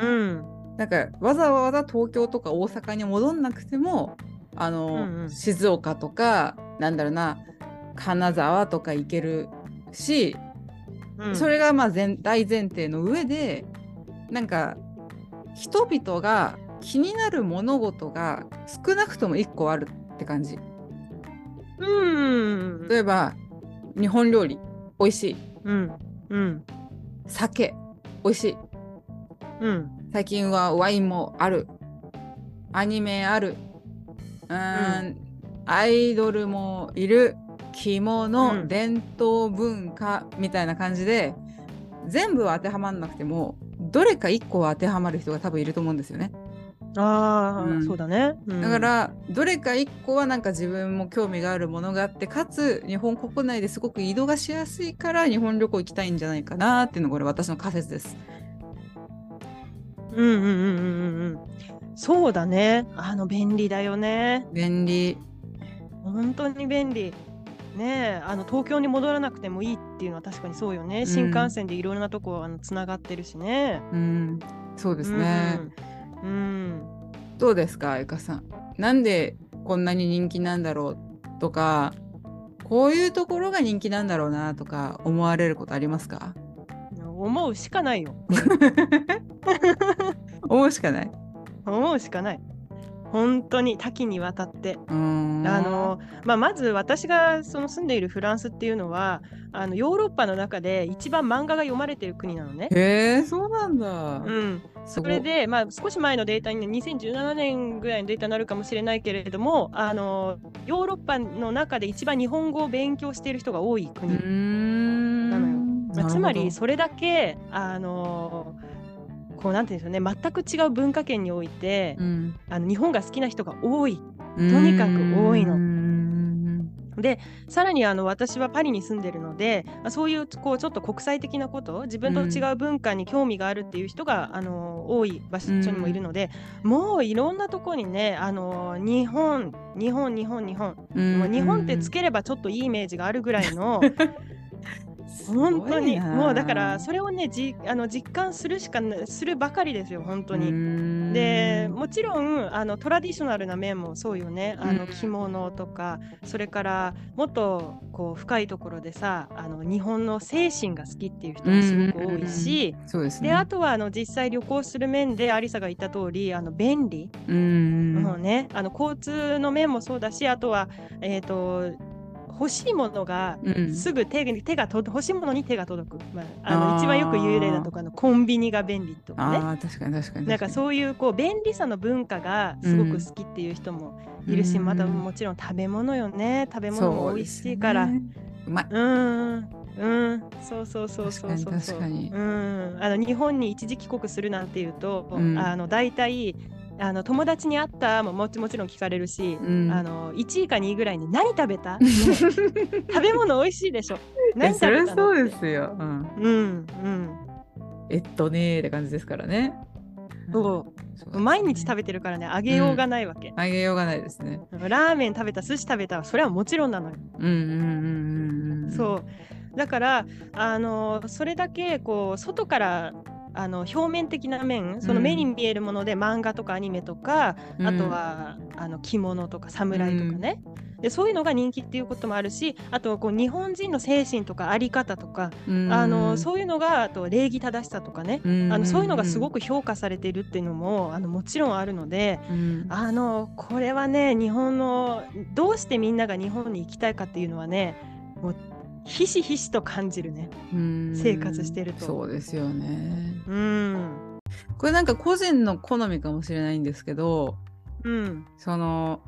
うん、なんかわざわざ東京とか大阪に戻んなくてもあの、うんうん。静岡とかなんだろうな金沢とか行けるし、うん、それがまあ前大前提の上でなんか人々が気になる物事が少なくとも1個あるって感じ。うん、例えば日本料理美味しい。うん、うん、酒美味しい。うん、最近はワインもある。アニメある。うーん、アイドルもいる着物、うん伝統文化みたいな感じで全部は当てはまんなくてもどれか1個は当てはまる人が多分いると思うんですよね。ああ、うんそうだね。うんだか、らどれか1個はなんか自分も興味があるものがあってかつ日本国内ですごく移動がしやすいから日本旅行行きたいんじゃないかなっていうのがこれ私の仮説です。うんうんうんうんうんうん。そうだね。あの便利だよね。便利。本当に便利。ねえ、あの東京に戻らなくてもいいっていうのは確かにそうよね。ん新幹線でいろんなとこあのつながってるしね。うん、そうですね。うん。うんどうですか、ゆかさん。なんでこんなに人気なんだろうとか、こういうところが人気なんだろうなとか思われることありますか？思うしかないよ。*laughs* 思うしかない。思うしかない。本当に多岐にわたって。あのまあ、まず私がその住んでいるフランスっていうのはあのヨーロッパの中で一番漫画が読まれてる国なのね。へえ、そうなんだ。うん、それで、まあ、少し前のデータに2017年ぐらいのデータになるかもしれないけれどもあのヨーロッパの中で一番日本語を勉強している人が多い国、なのよ。まあ、つまりそれだけあのこうなんていうんでしょうね。全く違う文化圏においてうん。あの日本が好きな人が多い。とにかく多いの。でさらにあの私はパリに住んでるのでまあそういうこうちょっと国際的なこと自分と違う文化に興味があるっていう人が、あの多い場所にもいるので、もういろんなとこにねあの日本日本日本日本、もう日本ってつければちょっといいイメージがあるぐらいの *laughs* 本当に。もうだからそれをねじあの実感するしかなするばかりですよ本当に。にでもちろんあのトラディショナルな面もそうよね。あのうん。着物とか、それからもっとこう深いところでさあの日本の精神が好きっていう人もすごく多いし、そうですね。であとはあの実際旅行する面でアリサが言った通りあの便利、うん。もうね。あの交通の面もそうだしあとは、えー、と欲しいものがうん。すぐ手に手が届欲しいものに手が届く、まあ、あの一番よく言う例だとかのコンビニが便利とかね。ああ、確かに確かに。なんかそういうこう便利さの文化がすごく好きっていう人もいるし、うんまたもちろん食べ物よね。食べ物も美味しいから。う,、ね。うまい。ん。うん。そうそうそうそうそうそう。うん。あの日本に一時帰国するなんていうと、うん。あの大体あの友達に会ったももちもちろん聞かれるし、うん。あの1位か2位ぐらいに何食べた、ね *laughs* 食べ物美味しいでしょ。*laughs* え何食べたの？そうですよ。うん。うんうん。えっとねーって感じですからね。そう。毎日食べてるからねあげようがないわけ、あげようがないですね。ラーメン食べた寿司食べたそれはもちろんなのよ、うんうんうんうんうん。そう。だからあのそれだけこう外からあの表面的な面その目に見えるもので、漫画とかアニメとか、うん。あとはあの着物とか侍とかね、でそういうのが人気っていうこともあるしあとこう日本人の精神とかあり方とか、うん、あのそういうのがあと礼儀正しさとかね、うん。あのそういうのがすごく評価されているっていうのもあのもちろんあるので、うん。あのこれはね日本のどうしてみんなが日本に行きたいかっていうのはねもうひしひしと感じるね。うん生活してるとそうですよね。うん。これなんか個人の好みかもしれないんですけどうん。その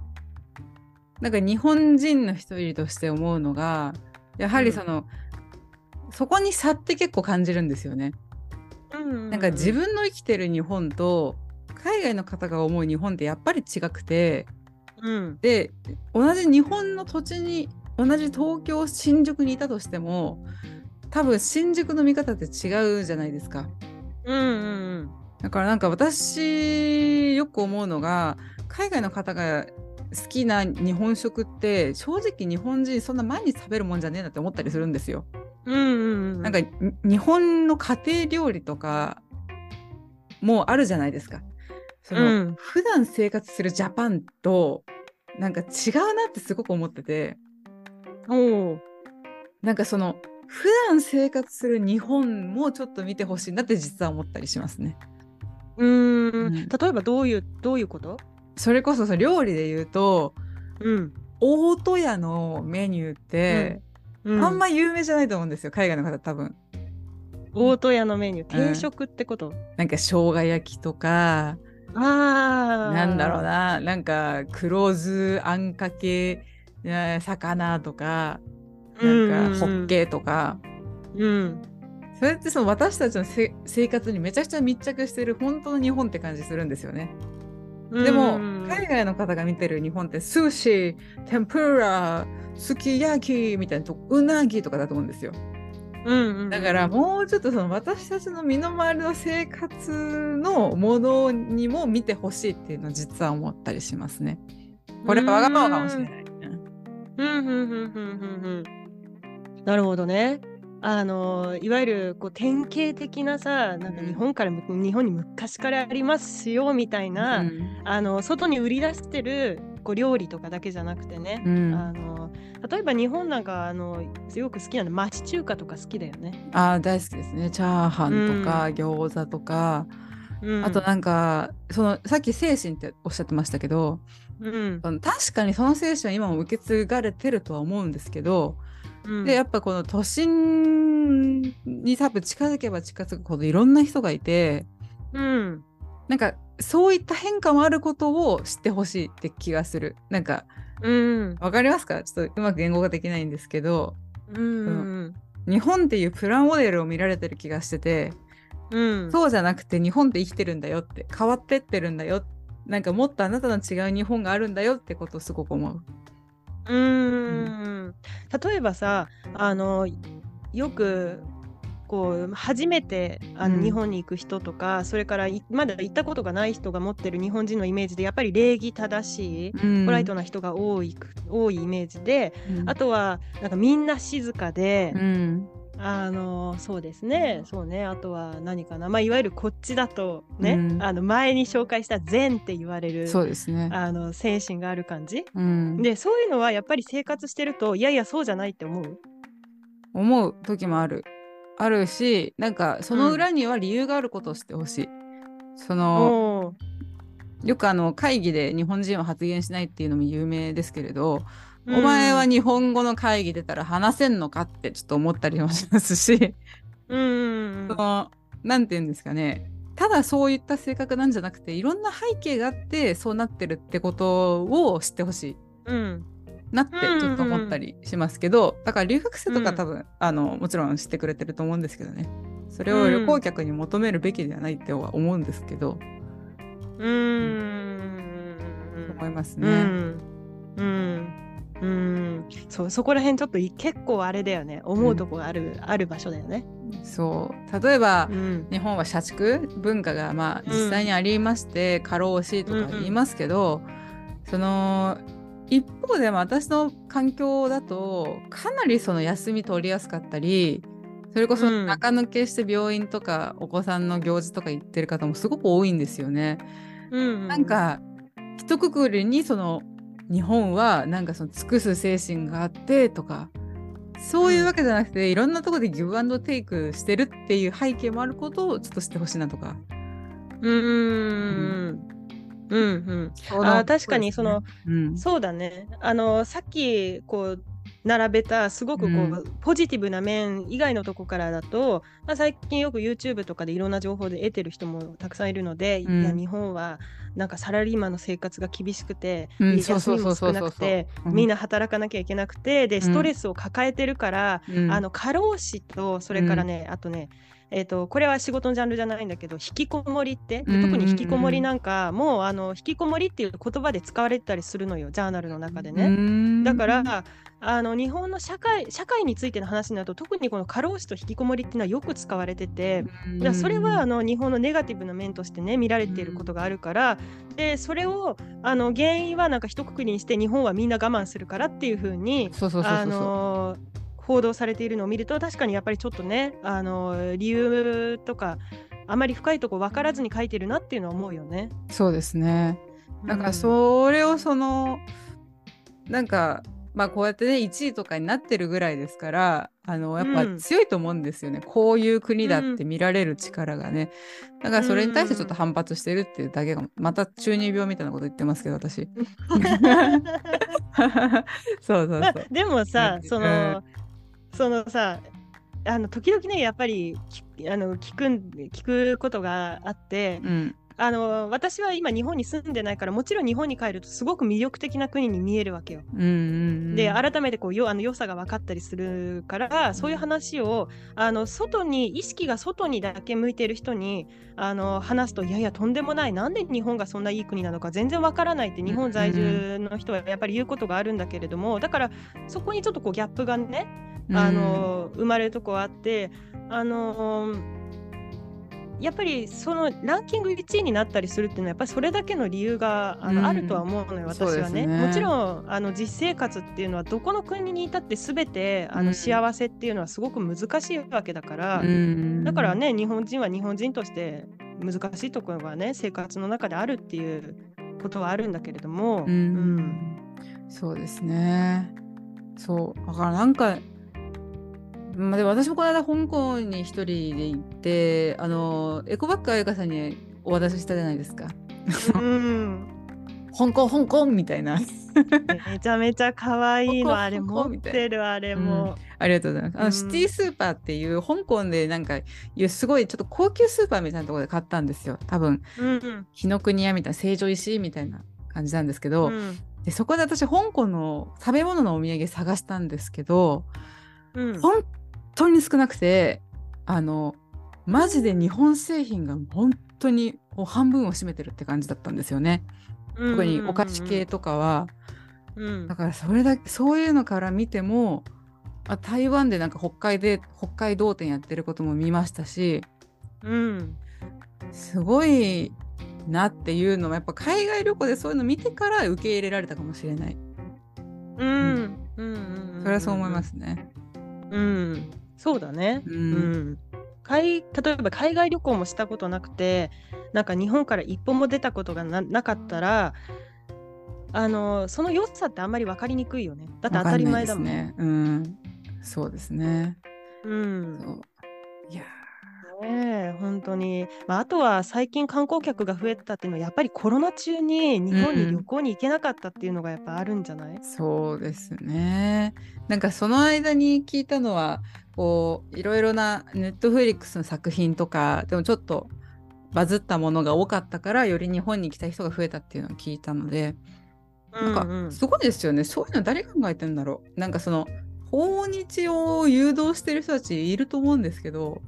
なんか日本人の一人として思うのがやはりその、そこに差って結構感じるんですよね。うん。なんか自分の生きてる日本と海外の方が思う日本ってやっぱり違くてうん。で同じ日本の土地に同じ東京新宿にいたとしても多分新宿の見方って違うじゃないですか。うん。うん。だからなんか私よく思うのが海外の方が好きな日本食って正直日本人そんな毎日食べるもんじゃねえなって思ったりするんですよ。うん。うん。なんかに日本の家庭料理とかもあるじゃないですか。その、うん普段生活するジャパンとなんか違うなってすごく思ってておうなんかその普段生活する日本もちょっと見てほしいなって実は思ったりしますね。うーうんん。例えばどういうどういうこと？それこそその料理で言うとうん。大戸屋のメニューって、うんあんま有名じゃないと思うんですよ海外の方多分。大戸屋のメニュー？定食ってこと？なんか生姜焼きとかああ。なんだろう。ななんか黒酢あんかけえー魚とかなんかホッケとか、うん。それってその私たちのせ生活にめちゃくちゃ密着してる本当の日本って感じするんですよね。うん。でもうん海外の方が見てる日本って寿司天ぷらすき焼きみたいなとうなぎとかだと思うんですよ。うんうん。だからもうちょっとその私たちの身の回りの生活のものにも見てほしいっていうのは実は思ったりしますね。これはわがままかもしれない。うんうんうんうんうんうんうん。なるほどね。あのいわゆるこう典型的なさなんか日本から、日本に昔からありますよみたいな、うん。あの外に売り出してるこう料理とかだけじゃなくてね、うん。あの例えば日本なんかあのすごく好きなの町中華とか好きだよね。あー大好きですね。チャーハンとか、餃子とか。うん、あとなんかそのさっき精神っておっしゃってましたけどうん。確かにその精神は今も受け継がれてるとは思うんですけど、うん、でやっぱこの都心に多分近づけば近づくほどいろんな人がいてうん。なんかそういった変化もあることを知ってほしいって気がする。なんかうん。わかりますか？ちょっとうまく言語ができないんですけど。うん日本っていうプラモデルを見られてる気がしててうん。そうじゃなくて日本って生きてるんだよって変わってってるんだよなんかもっとあなたの違う日本があるんだよってことをすごく思う。うーん。例えばさあのよくこう初めてあの、うん。日本に行く人とかそれからいまだ行ったことがない人が持ってる日本人のイメージでやっぱり礼儀正しい、うん。ポライトな人が多い多いイメージで、うん。あとはなんかみんな静かで、うんあのそうですねそうねあとは何かな、まあ、いわゆるこっちだとね、うんあの前に紹介した善って言われるそうですね。あの精神がある感じ。うん、でそういうのはやっぱり生活してるといやいやそうじゃないって思う？思う時もある。あるしなんかその裏には理由があることを知ってほしい。そのおーよくあの会議で日本人は発言しないっていうのも有名ですけれど、うんお前は日本語の会議出たら話せんのかってちょっと思ったりもしますし、うんなんて言うんですかね。ただそういった性格なんじゃなくていろんな背景があってそうなってるってことを知ってほしい。うん。なってちょっと思ったりしますけど、だから留学生とうん。か多分、あのもちろん知ってくれてると思うんですけどね。それを旅行客に求めるべきではないっては思うんですけど、うん。うん。思いますね。うん。うんうん。そうそこら辺ちょっとい結構あれだよね。思うとこがある、ある場所だよね。そう。例えば、うん。日本は社畜文化がまあうん実際にありまして、過労死とか言いますけど、その一方でも私の環境だとかなりその休み取りやすかったりそれこそうん。中抜けして病院とかお子さんの行事とか行ってる方もすごく多いんですよね。うん。なんか一括りにその日本はなんかその尽くす精神があってとかそういうわけじゃなくて、いろんなところでギブアンドテイクしてるっていう背景もあることをちょっと知ってほしいなとか。うんうんうんうんあー確かにその、うん、そうだね。あのさっきこう並べたすごくこう、うん。ポジティブな面以外のとこからだと、まあ、最近よく YouTube とかでいろんな情報で得てる人もたくさんいるので、うん。いや日本はなんかサラリーマンの生活が厳しくて、うん休みも少なくてうん。みんな働かなきゃいけなくてでストレスを抱えてるから、うん。あの過労死とそれからね、あとねえー、とこれは仕事のジャンルじゃないんだけど引きこもりって、特に引きこもりなんかもうあの引きこもりっていう言葉で使われてたりするのよジャーナルの中でね。ねだからあの日本の社会社会についての話になると特にこの過労死と引きこもりっていうのはよく使われてて、だからそれはあの日本のネガティブな面としてね見られていることがあるから、でそれをあの原因はなんか一括りにして日本はみんな我慢するからっていうふうにそうそうそうそうあの報道されているのを見ると確かにやっぱりちょっとねあの理由とかあまり深いとこ分からずに書いてるなっていうのは思うよね。そうですね。だからうんそれをその、なんかまあこうやってね1位とかになってるぐらいですからあのやっぱうん。強いと思うんですよね、こういう国だって見られる力がね、だからそれに対してちょっと反発してるっていうだけがまた中二病みたいなこと言ってますけど私。*laughs* そうそうまあそうでもさうん。その、そのさあの時々ねやっぱりきあの聞くん聞くことがあってうんあの私は今日本に住んでないからもちろん日本に帰るとすごく魅力的な国に見えるわけよ。うんうんうん。で改めてこうよあの良さが分かったりするからそういう話をあの外に意識が外にだけ向いてる人にあの話すといやいやとんでもない。なんで日本がそんないい国なのか全然分からないって日本在住の人はやっぱり言うことがあるんだけれどもだからそこにちょっとこうギャップがねあの生まれるとこあってあのやっぱりそのランキング1位になったりするっていうのはやっぱりそれだけの理由があの、うん。あるとは思うのよ私はね。ね。もちろんあの実生活っていうのはどこの国にいたって全てあうん。の幸せっていうのはすごく難しいわけだから、うん。だからね日本人は日本人として難しいところがね生活の中であるっていうことはあるんだけれども、うん。そうですね。そう。だからなんか、まあ、でも私もこの間香港に一人で行って、あの、エコバッグあゆかさんにお渡ししたじゃないですか。うん、香港、香港みたいな。めちゃめちゃ可愛いのあれ持ってるあれも、ありがとうございます。あの、うんシティスーパーっていう香港でなんか、いうすごいちょっと高級スーパーみたいなところで買ったんですよ。多分、うんうん紀ノ国屋みたいな、成城石井みたいな感じなんですけど、うんでそこで私、香港の食べ物のお土産探したんですけど、うん本当に少なくてあのマジで日本製品が本当に半分を占めてるって感じだったんですよね。特にお菓子系とかは、うんだからそれだけそういうのから見てもあ台湾でなんか北海で北海道店やってることも見ましたしうんすごいなっていうのもやっぱ海外旅行でそういうの見てから受け入れられたかもしれない。うんうんうんそれはそう思いますね。うんそうだね。ううん。ん海例えば海外旅行もしたことなくてなんか日本から一歩も出たことがななかったらあのその良さってあんまり分かりにくいよね。だって当たり前だもん、ね。うん、そうですね。うん。いやねえ本当に、まあ、あとは最近観光客が増えたっていうのはやっぱりコロナ中に日本に旅行に行けなかったっていうのがやっぱあるんじゃない、そうですね。なんかその間に聞いたのはこういろいろなネットフリックスの作品とかでもちょっとバズったものが多かったからより日本に行きたい人が増えたっていうのを聞いたのでなんうんうんかすごいですよね、そういうの誰考えてんだろう。なんかその訪日を誘導してる人たちいると思うんですけど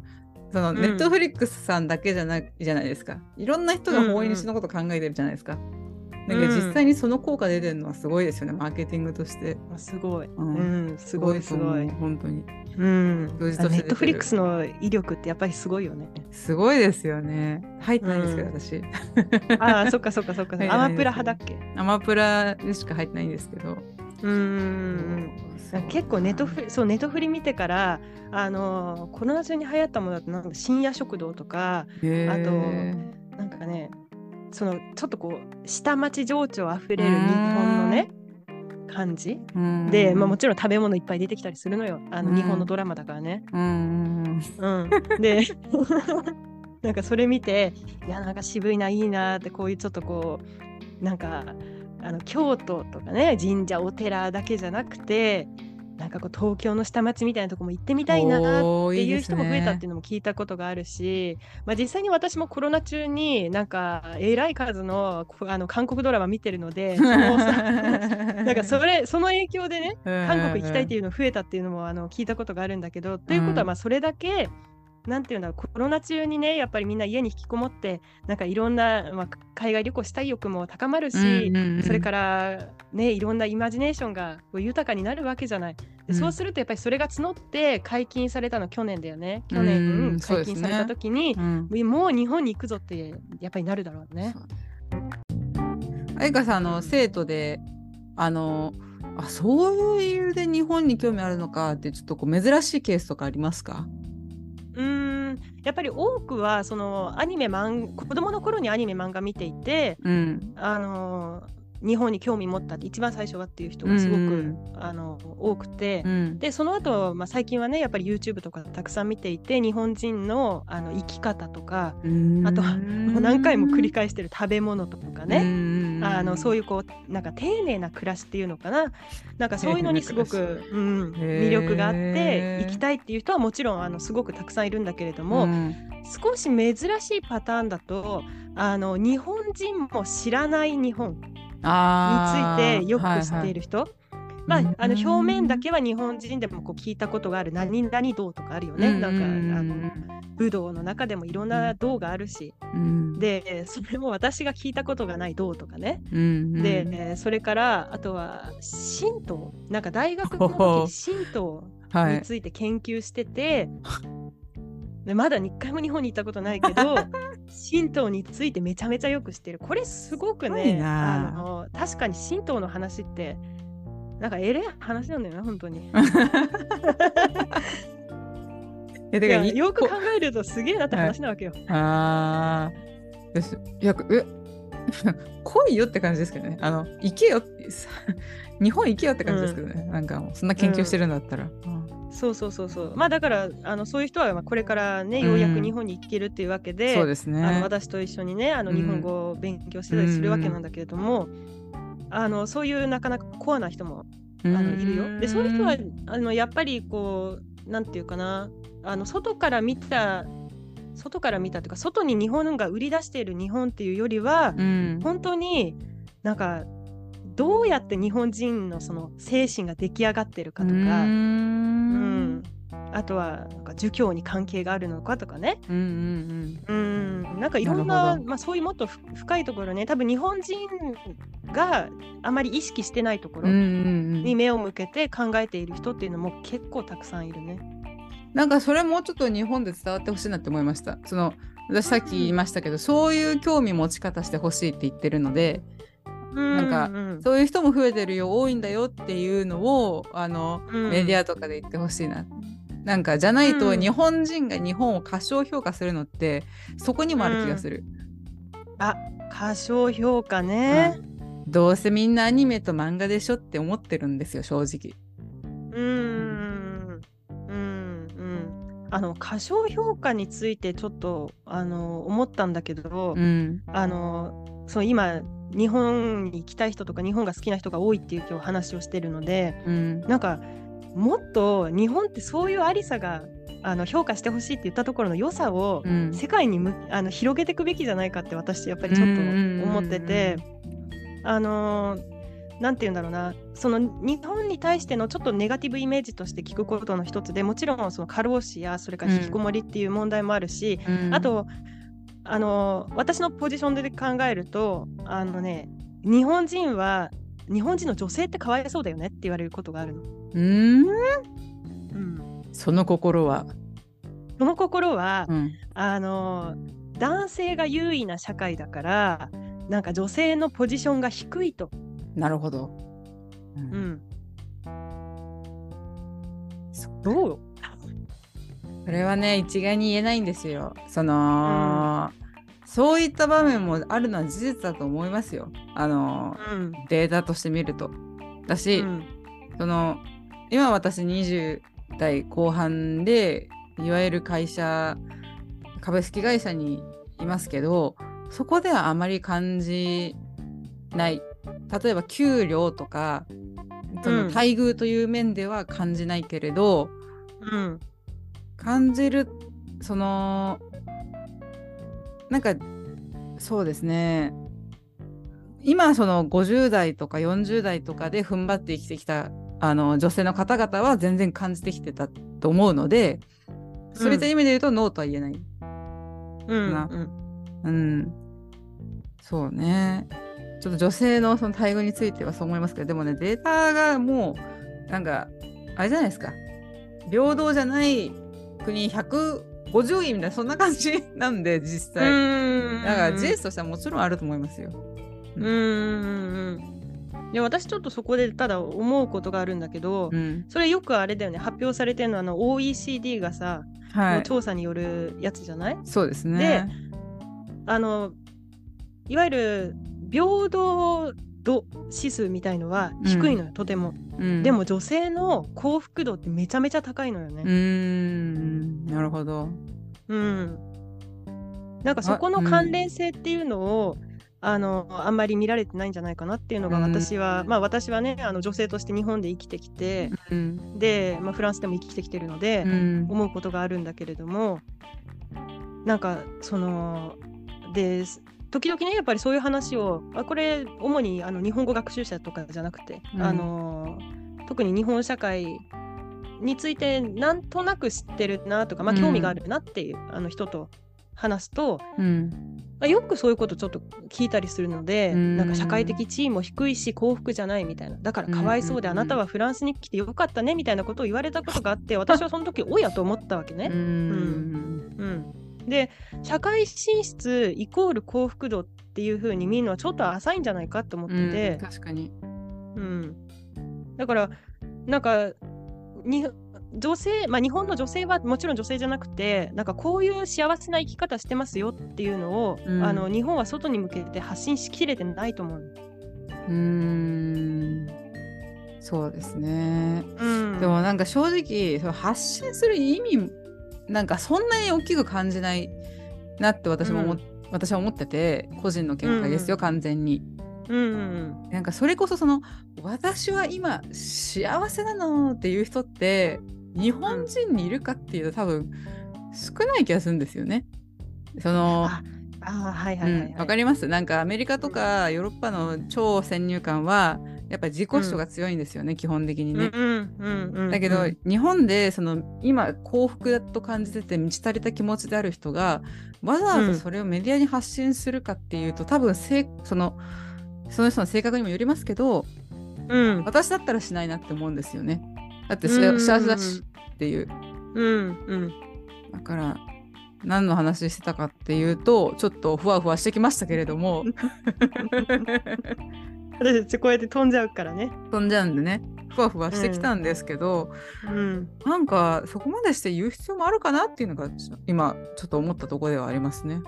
そのん。ネットフリックスさんだけじゃないじゃないですか。いろんな人が訪日のこと考えてるじゃないですか。なんか実際にその効果出てるのはすごいですよね、マーケティングとして。あすごい、ううんん、すごいすごい。本当に。うん、ネットフリックスの威力ってやっぱりすごいよね。すごいですよね。入ってないんですけど、うん私。ああ、そっかそっかそっか。はいアマプラ派だっけ？アマプラでしか入ってないんですけど。うんうんうん。結構ネットフリそうネットフリ見てからあのコロナ中に流行ったものだとなんだ深夜食堂とかへあとーなんかねそのちょっとこう下町情緒あふれる日本のね感じ。うん。で、まあ、もちろん食べ物いっぱい出てきたりするのよ。あのうん日本のドラマだからね。うん、で *laughs* なんかそれ見ていやなんか渋いないいなってこういうちょっとこうなんかあの京都とかね神社お寺だけじゃなくてなんかこう東京の下町みたいなとこも行ってみたいなっていう人も増えたっていうのも聞いたことがあるし、まあ、実際に私もコロナ中になんかえらい数のこあの韓国ドラマ見てるので *laughs* そのさ *laughs* なんかそれその影響でね韓国行きたいっていうの増えたっていうのもあの聞いたことがあるんだけど、ということはまあそれだけなんていうんだろうコロナ中にねやっぱりみんな家に引きこもってなんかいろんな、まあ、海外旅行したい欲も高まるし、それからねいろんなイマジネーションが豊かになるわけじゃない。でうん。そうするとやっぱりそれが募って解禁されたの去年だよね。去う年解禁された時に、うん。もう日本に行くぞってやっぱりなるだろうね。あゆかさんあの生徒であのあそういう理由で日本に興味あるのかってちょっとこう珍しいケースとかありますか？うーん。やっぱり多くはそのアニメ漫子供の頃にアニメ漫画見ていてうん。あの日本に興味持ったって一番最初はっていう人がすごく、うん。あの多くて、うん。でその後、まあ最近はねやっぱり YouTube とかたくさん見ていて日本人のあの生き方とかあとはもう何回も繰り返してる食べ物とかね、あのそういいうこうなんか丁寧な暮らしっていうのかな。なんかそういうのにすごく、うん、魅力があって行きたいっていう人はもちろんあのすごくたくさんいるんだけれども、少し珍しいパターンだとあの日本人も知らない日本についてよく知っている人、まあ、あの表面だけは日本人でもこう聞いたことがある何々道とかあるよね、なんかあの武道の中でもいろんな道があるし、でそれも私が聞いたことがない道とかね、で、えーそれからあとは神道なんか大学の時に神道はいについて研究してて、でまだ一回も日本に行ったことないけど *laughs* 神道についてめちゃめちゃよく知ってる。これすごくねな。あの確かに神道の話ってなんかえれえ話なんだよな本当に。*laughs* えだいからいやよくこ考えるとすげえなって話なわけよ。あー。です。いやえ *laughs* 来いよって感じですけどね。あの行けよってさ *laughs* 日本行けよって感じですけどね、なんかもうそんな研究してるんだったら、うん。そうそうそうそう。まあだからあのそういう人はまあこれからねようやく日本に行けるっていうわけで、そうですね。あの私と一緒にねあのうん。日本語を勉強してたりするわけなんだけれども、あのそういうなかなかコアな人もあのいるよ。でそういう人はあのやっぱりこうなんていうかな。あの外から見た外から見たというか外に日本が売り出している日本っていうよりは、うん。本当になんかどうやって日本人のその精神が出来上がってるかとか、うんあとはなんか儒教に関係があるのかとかね、うんうんうん、なんかいろんなまあ、そういうもっとふ深いところね。多分日本人があまり意識してないところうんうんうん。に目を向けて考えている人っていうのも結構たくさんいるね。なんかそれもうちょっと日本で伝わってほしいなって思いました。その私さっき言いましたけど、そういう興味持ち方してほしいって言ってるので、なんかうん。そういう人も増えてるよ、多いんだよっていうのをあの、うん。メディアとかで言ってほしいな。なんかじゃないとうん。日本人が日本を過小評価するのってそこにもある気がする。あ過小評価ね。どうせみんなアニメと漫画でしょって思ってるんですよ正直。うん。うん。うん。あの過小評価についてちょっとあの思ったんだけど、うん。あのそう今日本に行きたい人とか日本が好きな人が多いっていう今日話をしてるのでうん。なんかもっと日本ってそういうありさがあの評価してほしいって言ったところの良さをうん。世界にむあの広げていくべきじゃないかって私やっぱりちょっと思ってて。あのーなんて言うんだろうな。その日本に対してのちょっとネガティブイメージとして聞くことの一つでもちろんその過労死やそれから引きこもりっていう問題もあるし、うん。あとあのー私のポジションで考えるとあのね日本人は日本人の女性ってかわいそうだよねって言われることがあるの。うんうん、その心は？その心は、うんあのー男性が優位な社会だからなんか女性のポジションが低いと。なるほど。ううんん、どう *laughs* それはね一概に言えないんですよ。その、そういった場面もあるのは事実だと思いますよ。あのうん。データとして見ると。だし、うん。その今私20代後半でいわゆる会社株式会社にいますけどそこではあまり感じない。例えば給料とかそのうん。待遇という面では感じないけれど、うん。感じるそのなんかそうですね。今その50代とか40代とかで踏ん張って生きてきたあの女性の方々は全然感じてきてたと思うのでそういった意味で言うと、ノーとは言えない。うん。なうん。うん、そうね。ちょっと女性のその待遇についてはそう思いますけどでもねデータがもうなんかあれじゃないですか。平等じゃない国150位みたいなそんな感じ *laughs* なんで実際、だから事実としてはもちろんあると思いますよ。うん。うんうん。いや私ちょっとそこでただ思うことがあるんだけど、うん、それよくあれだよね。発表されてるのはあの OECD がさ、はい。の調査によるやつじゃない？そうですね。あのいわゆる平等度指数みたいのは低いのよ、とても、うん。でも女性の幸福度ってめちゃめちゃ高いのよね。うーん。なるほど。うん、なんかそこの関連性っていうのを、あのあんまり見られてないんじゃないかなっていうのがうん。私は、まあ私はねあの女性として日本で生きてきて、うん。で、まあ、フランスでも生きてきてるので、うん。思うことがあるんだけれどもなんかそので時々ねやっぱりそういう話をあこれ主にあの日本語学習者とかじゃなくて、うん。あの特に日本社会についてなんとなく知ってるなとか、まあ、うん。興味があるなっていう、あの人と話すとうん。あよくそういうことちょっと聞いたりするので、うん。なんか社会的地位も低いし幸福じゃないみたいな。だからかわいそうで、うんあなたはフランスに来てよかったねみたいなことを言われたことがあって私はその時おやと思ったわけね。うん。うん、で社会進出イコール幸福度っていう風に見るのはちょっと浅いんじゃないかと思ってて、うん確かに。うんだからなんかに女性、まあ、日本の女性はもちろん女性じゃなくてなんかこういう幸せな生き方してますよっていうのを、うんあの日本は外に向けて発信しきれてないと思う。うーんそうですね。うん、でもなんか正直その発信する意味なんかそんなに大きく感じないなって私も思,、うん。私は思ってて個人の見解ですよ、うん完全に。うんうんなんかそれこそその私は今幸せなのっていう人って日本人にいるかっていうと多分少ない気がするんですよね。そのああはいうんはいはい、はいわかります？なんかアメリカとかヨーロッパの超先入観はやっぱり自己主張が強いんですよね、基本的にね。うんうんうんうんだけど、日本でその今幸福だと感じてて満ち足りた気持ちである人がわざわざそれをメディアに発信するかっていうと、多分せそのその人の性格にもよりますけどうん。私だったらしないなって思うんですよね。だって幸せだしっていう。うんうん。だから何の話してたかっていうとちょっとふわふわしてきましたけれども *laughs* 私たちこうやって飛んじゃうからね。飛んじゃうんでねふわふわしてきたんですけど、うんなんかそこまでして言う必要もあるかなっていうのが今ちょっと思ったところではありますね。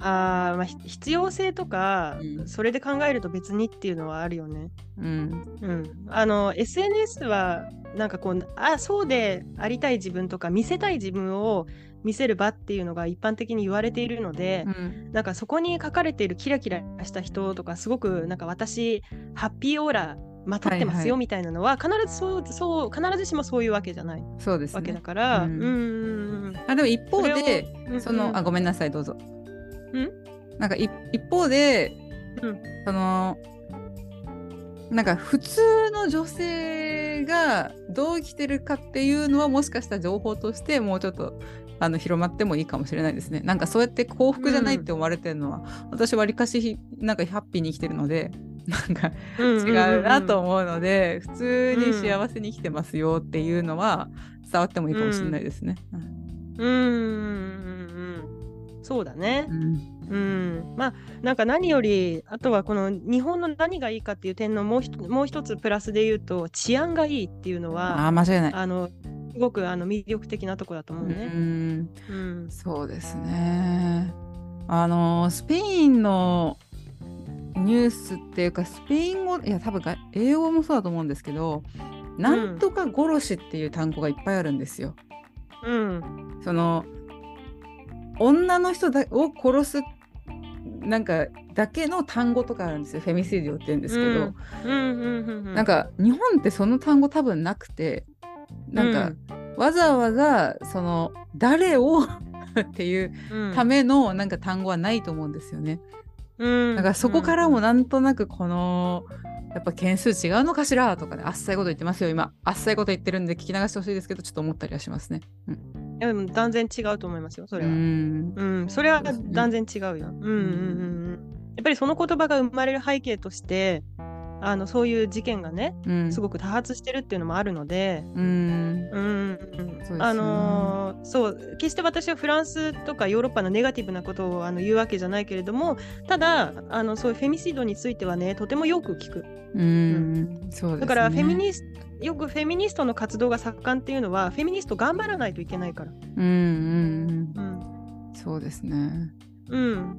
あーまあひ必要性とか、うんそれで考えると別にっていうのはあるよね。うん、うん、あの SNS はなんかこうあそうでありたい自分とか見せたい自分を見せる場っていうのが一般的に言われているので、うん。なんかそこに書かれているキラキラした人とかすごくなんか私ハッピーオーラまとってますはいはいよみたいなのは必ずそうそう必ずしもそういうわけじゃないそうですわけだね。から、ううんん、うん。うん。あでも一方でうん。その、あごめんなさいどうぞ。うん？なんかい一方で、うん。そのなんか普通の女性がどう生きてるかっていうのはもしかしたら情報としてもうちょっとあの広まってもいいかもしれないですね。なんかそうやって幸福じゃないって思われてるのは、私わりかしひなんかハッピーに生きてるのでなんか違うなと思うので、普通に幸せに生きてますよっていうのは伝わってもいいかもしれないですね。うんうんうんうんそうだねう。んうん、まあなんか何よりあとはこの日本の何がいいかっていう点のもうもう一つプラスで言うと治安がいいっていうのあはあ間違いない。あのすごくあの魅力的なとこだと思ううね。ん。うん。そうですね。あのスペインのニュースっていうかスペイン語いや多分が英語もそうだと思うんですけど、なんとか殺しっていう単語がいっぱいあるんですよ。うん。その女の人だを殺すなんかだけの単語とかあるんですよ。フェミシーディオって言うんですけど、うんうんうんうん。なんか日本ってその単語多分なくてなんか、わざわざその誰を *laughs* っていううん。ためのなんか単語はないと思うんですよね。うん。だからそこからもなんとなくこのやっぱ件数違うのかしら？とかねあっさいこと言ってますよ今。あっさいこと言ってるんで聞き流してほしいですけどちょっと思ったりはしますね。いやでも断然違うと思いますよそれは。うん。うん、それは断然違うよ。うんうんうん。うん。やっぱりその言葉が生まれる背景として、あのそういう事件がね、うん。すごく多発してるっていうのもあるので、うん。そうあのーそう決して私はフランスとかヨーロッパのネガティブなことをあの言うわけじゃないけれどもただあのそういうフェミシードについてはねとてもよく聞く。うん。そうですね。だからフェミニストよくフェミニストの活動が盛んっていうのはフェミニスト頑張らないといけないから。うんうんうん。うん。そうですね。うん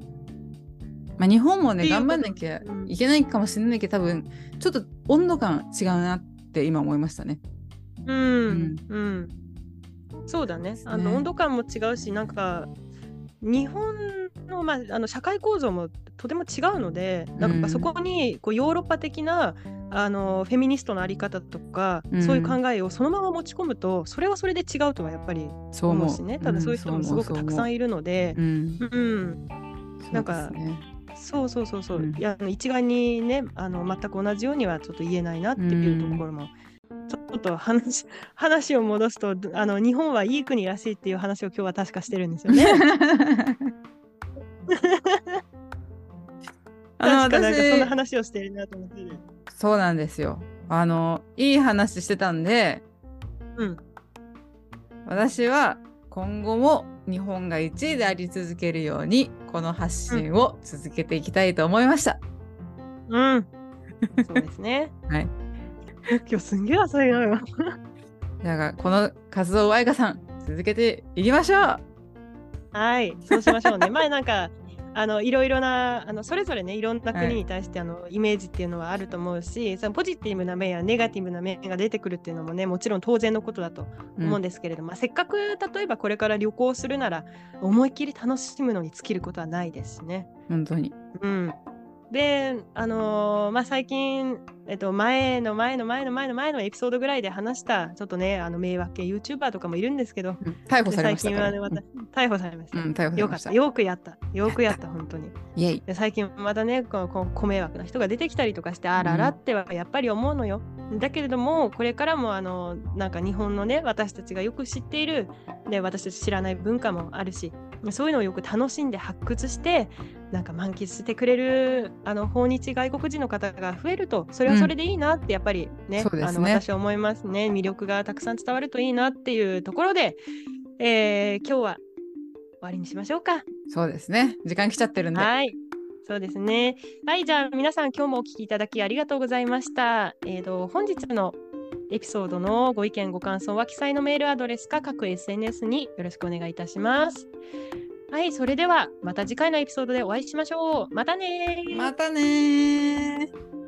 まあ、日本もね頑張んなきゃうんいけないかもしれないけど多分ちょっと温度感違うなって今思いましたね。うんうん、そうだね。あの温度感も違うしなんか日本の,、まあ、あの社会構造もとても違うのでなんうん。かそこにこうヨーロッパ的なあのフェミニストのあり方とか、うん。そういう考えをそのまま持ち込むとそれはそれで違うとはやっぱりそう思う。しね。ただそういう人もすごくたくさんいいるので。る。うんう。ん、なんかそうそうそうそう、うんいや一概にねあの全く同じようにはちょっと言えないなっていうところも、ちょっと話 *laughs* 話を戻すとあの日本はいい国らしいっていう話を今日は確かしてるんですよね。あの確かなんかそんな私話をしてるなと思ってる。そうなんですよ。あのいい話してたんでうん私は今後も日本が1位であり続けるようにこの発信を続けていきたいと思いました。うん。そうですね。はい。今日すんげえ浅いのよ。だからこの活動を愛花さん続けていきましょうはい、そうしましょうね。前なんかあのいろいろなあのそれぞれねいろんな国に対して、あのイメージっていうのはあると思うしそのポジティブな面やネガティブな面が出てくるっていうのもねもちろん当然のことだと思うんですけれども、まあせっかく例えばこれから旅行するなら思いっきり楽しむのに尽きることはないですしね。本当に。うん、で、あのーまあ、最近、えっと、前の前の前の前の前のエピソードぐらいで話したちょっとねあの迷惑系 YouTuber とかもいるんですけどうん逮捕され最ましたから。近はねまた逮捕されました。うん、逮捕されよかっ。ましたた。よくやった。よくやった、本当に。イエイ。で最近またね、こうこうご迷惑な人が出てきたりとかして、あららってはやっぱり思うのよ。だけれども、これからもあのなんか日本のね、私たちがよく知っている、で私たち知らない文化もあるし、そういうのをよく楽しんで発掘して、なんか満喫してくれるあの訪日外国人の方が増えると、それはそれでいいなってやっぱりね、そうですねあの私は思いますね。魅力がたくさん伝わるといいなっていうところで、えー今日は終わりにしましょうか。そうですね。時間来ちゃってるんで。はい。そうですね。はい、じゃあ皆さん今日もお聞きいただきありがとうございました。えー、と本日のエピソードのご意見ご感想は記載のメールアドレスか各 SNS によろしくお願いいたします。はい、それではまた次回のエピソードでお会いしましょう。またねーまたねー。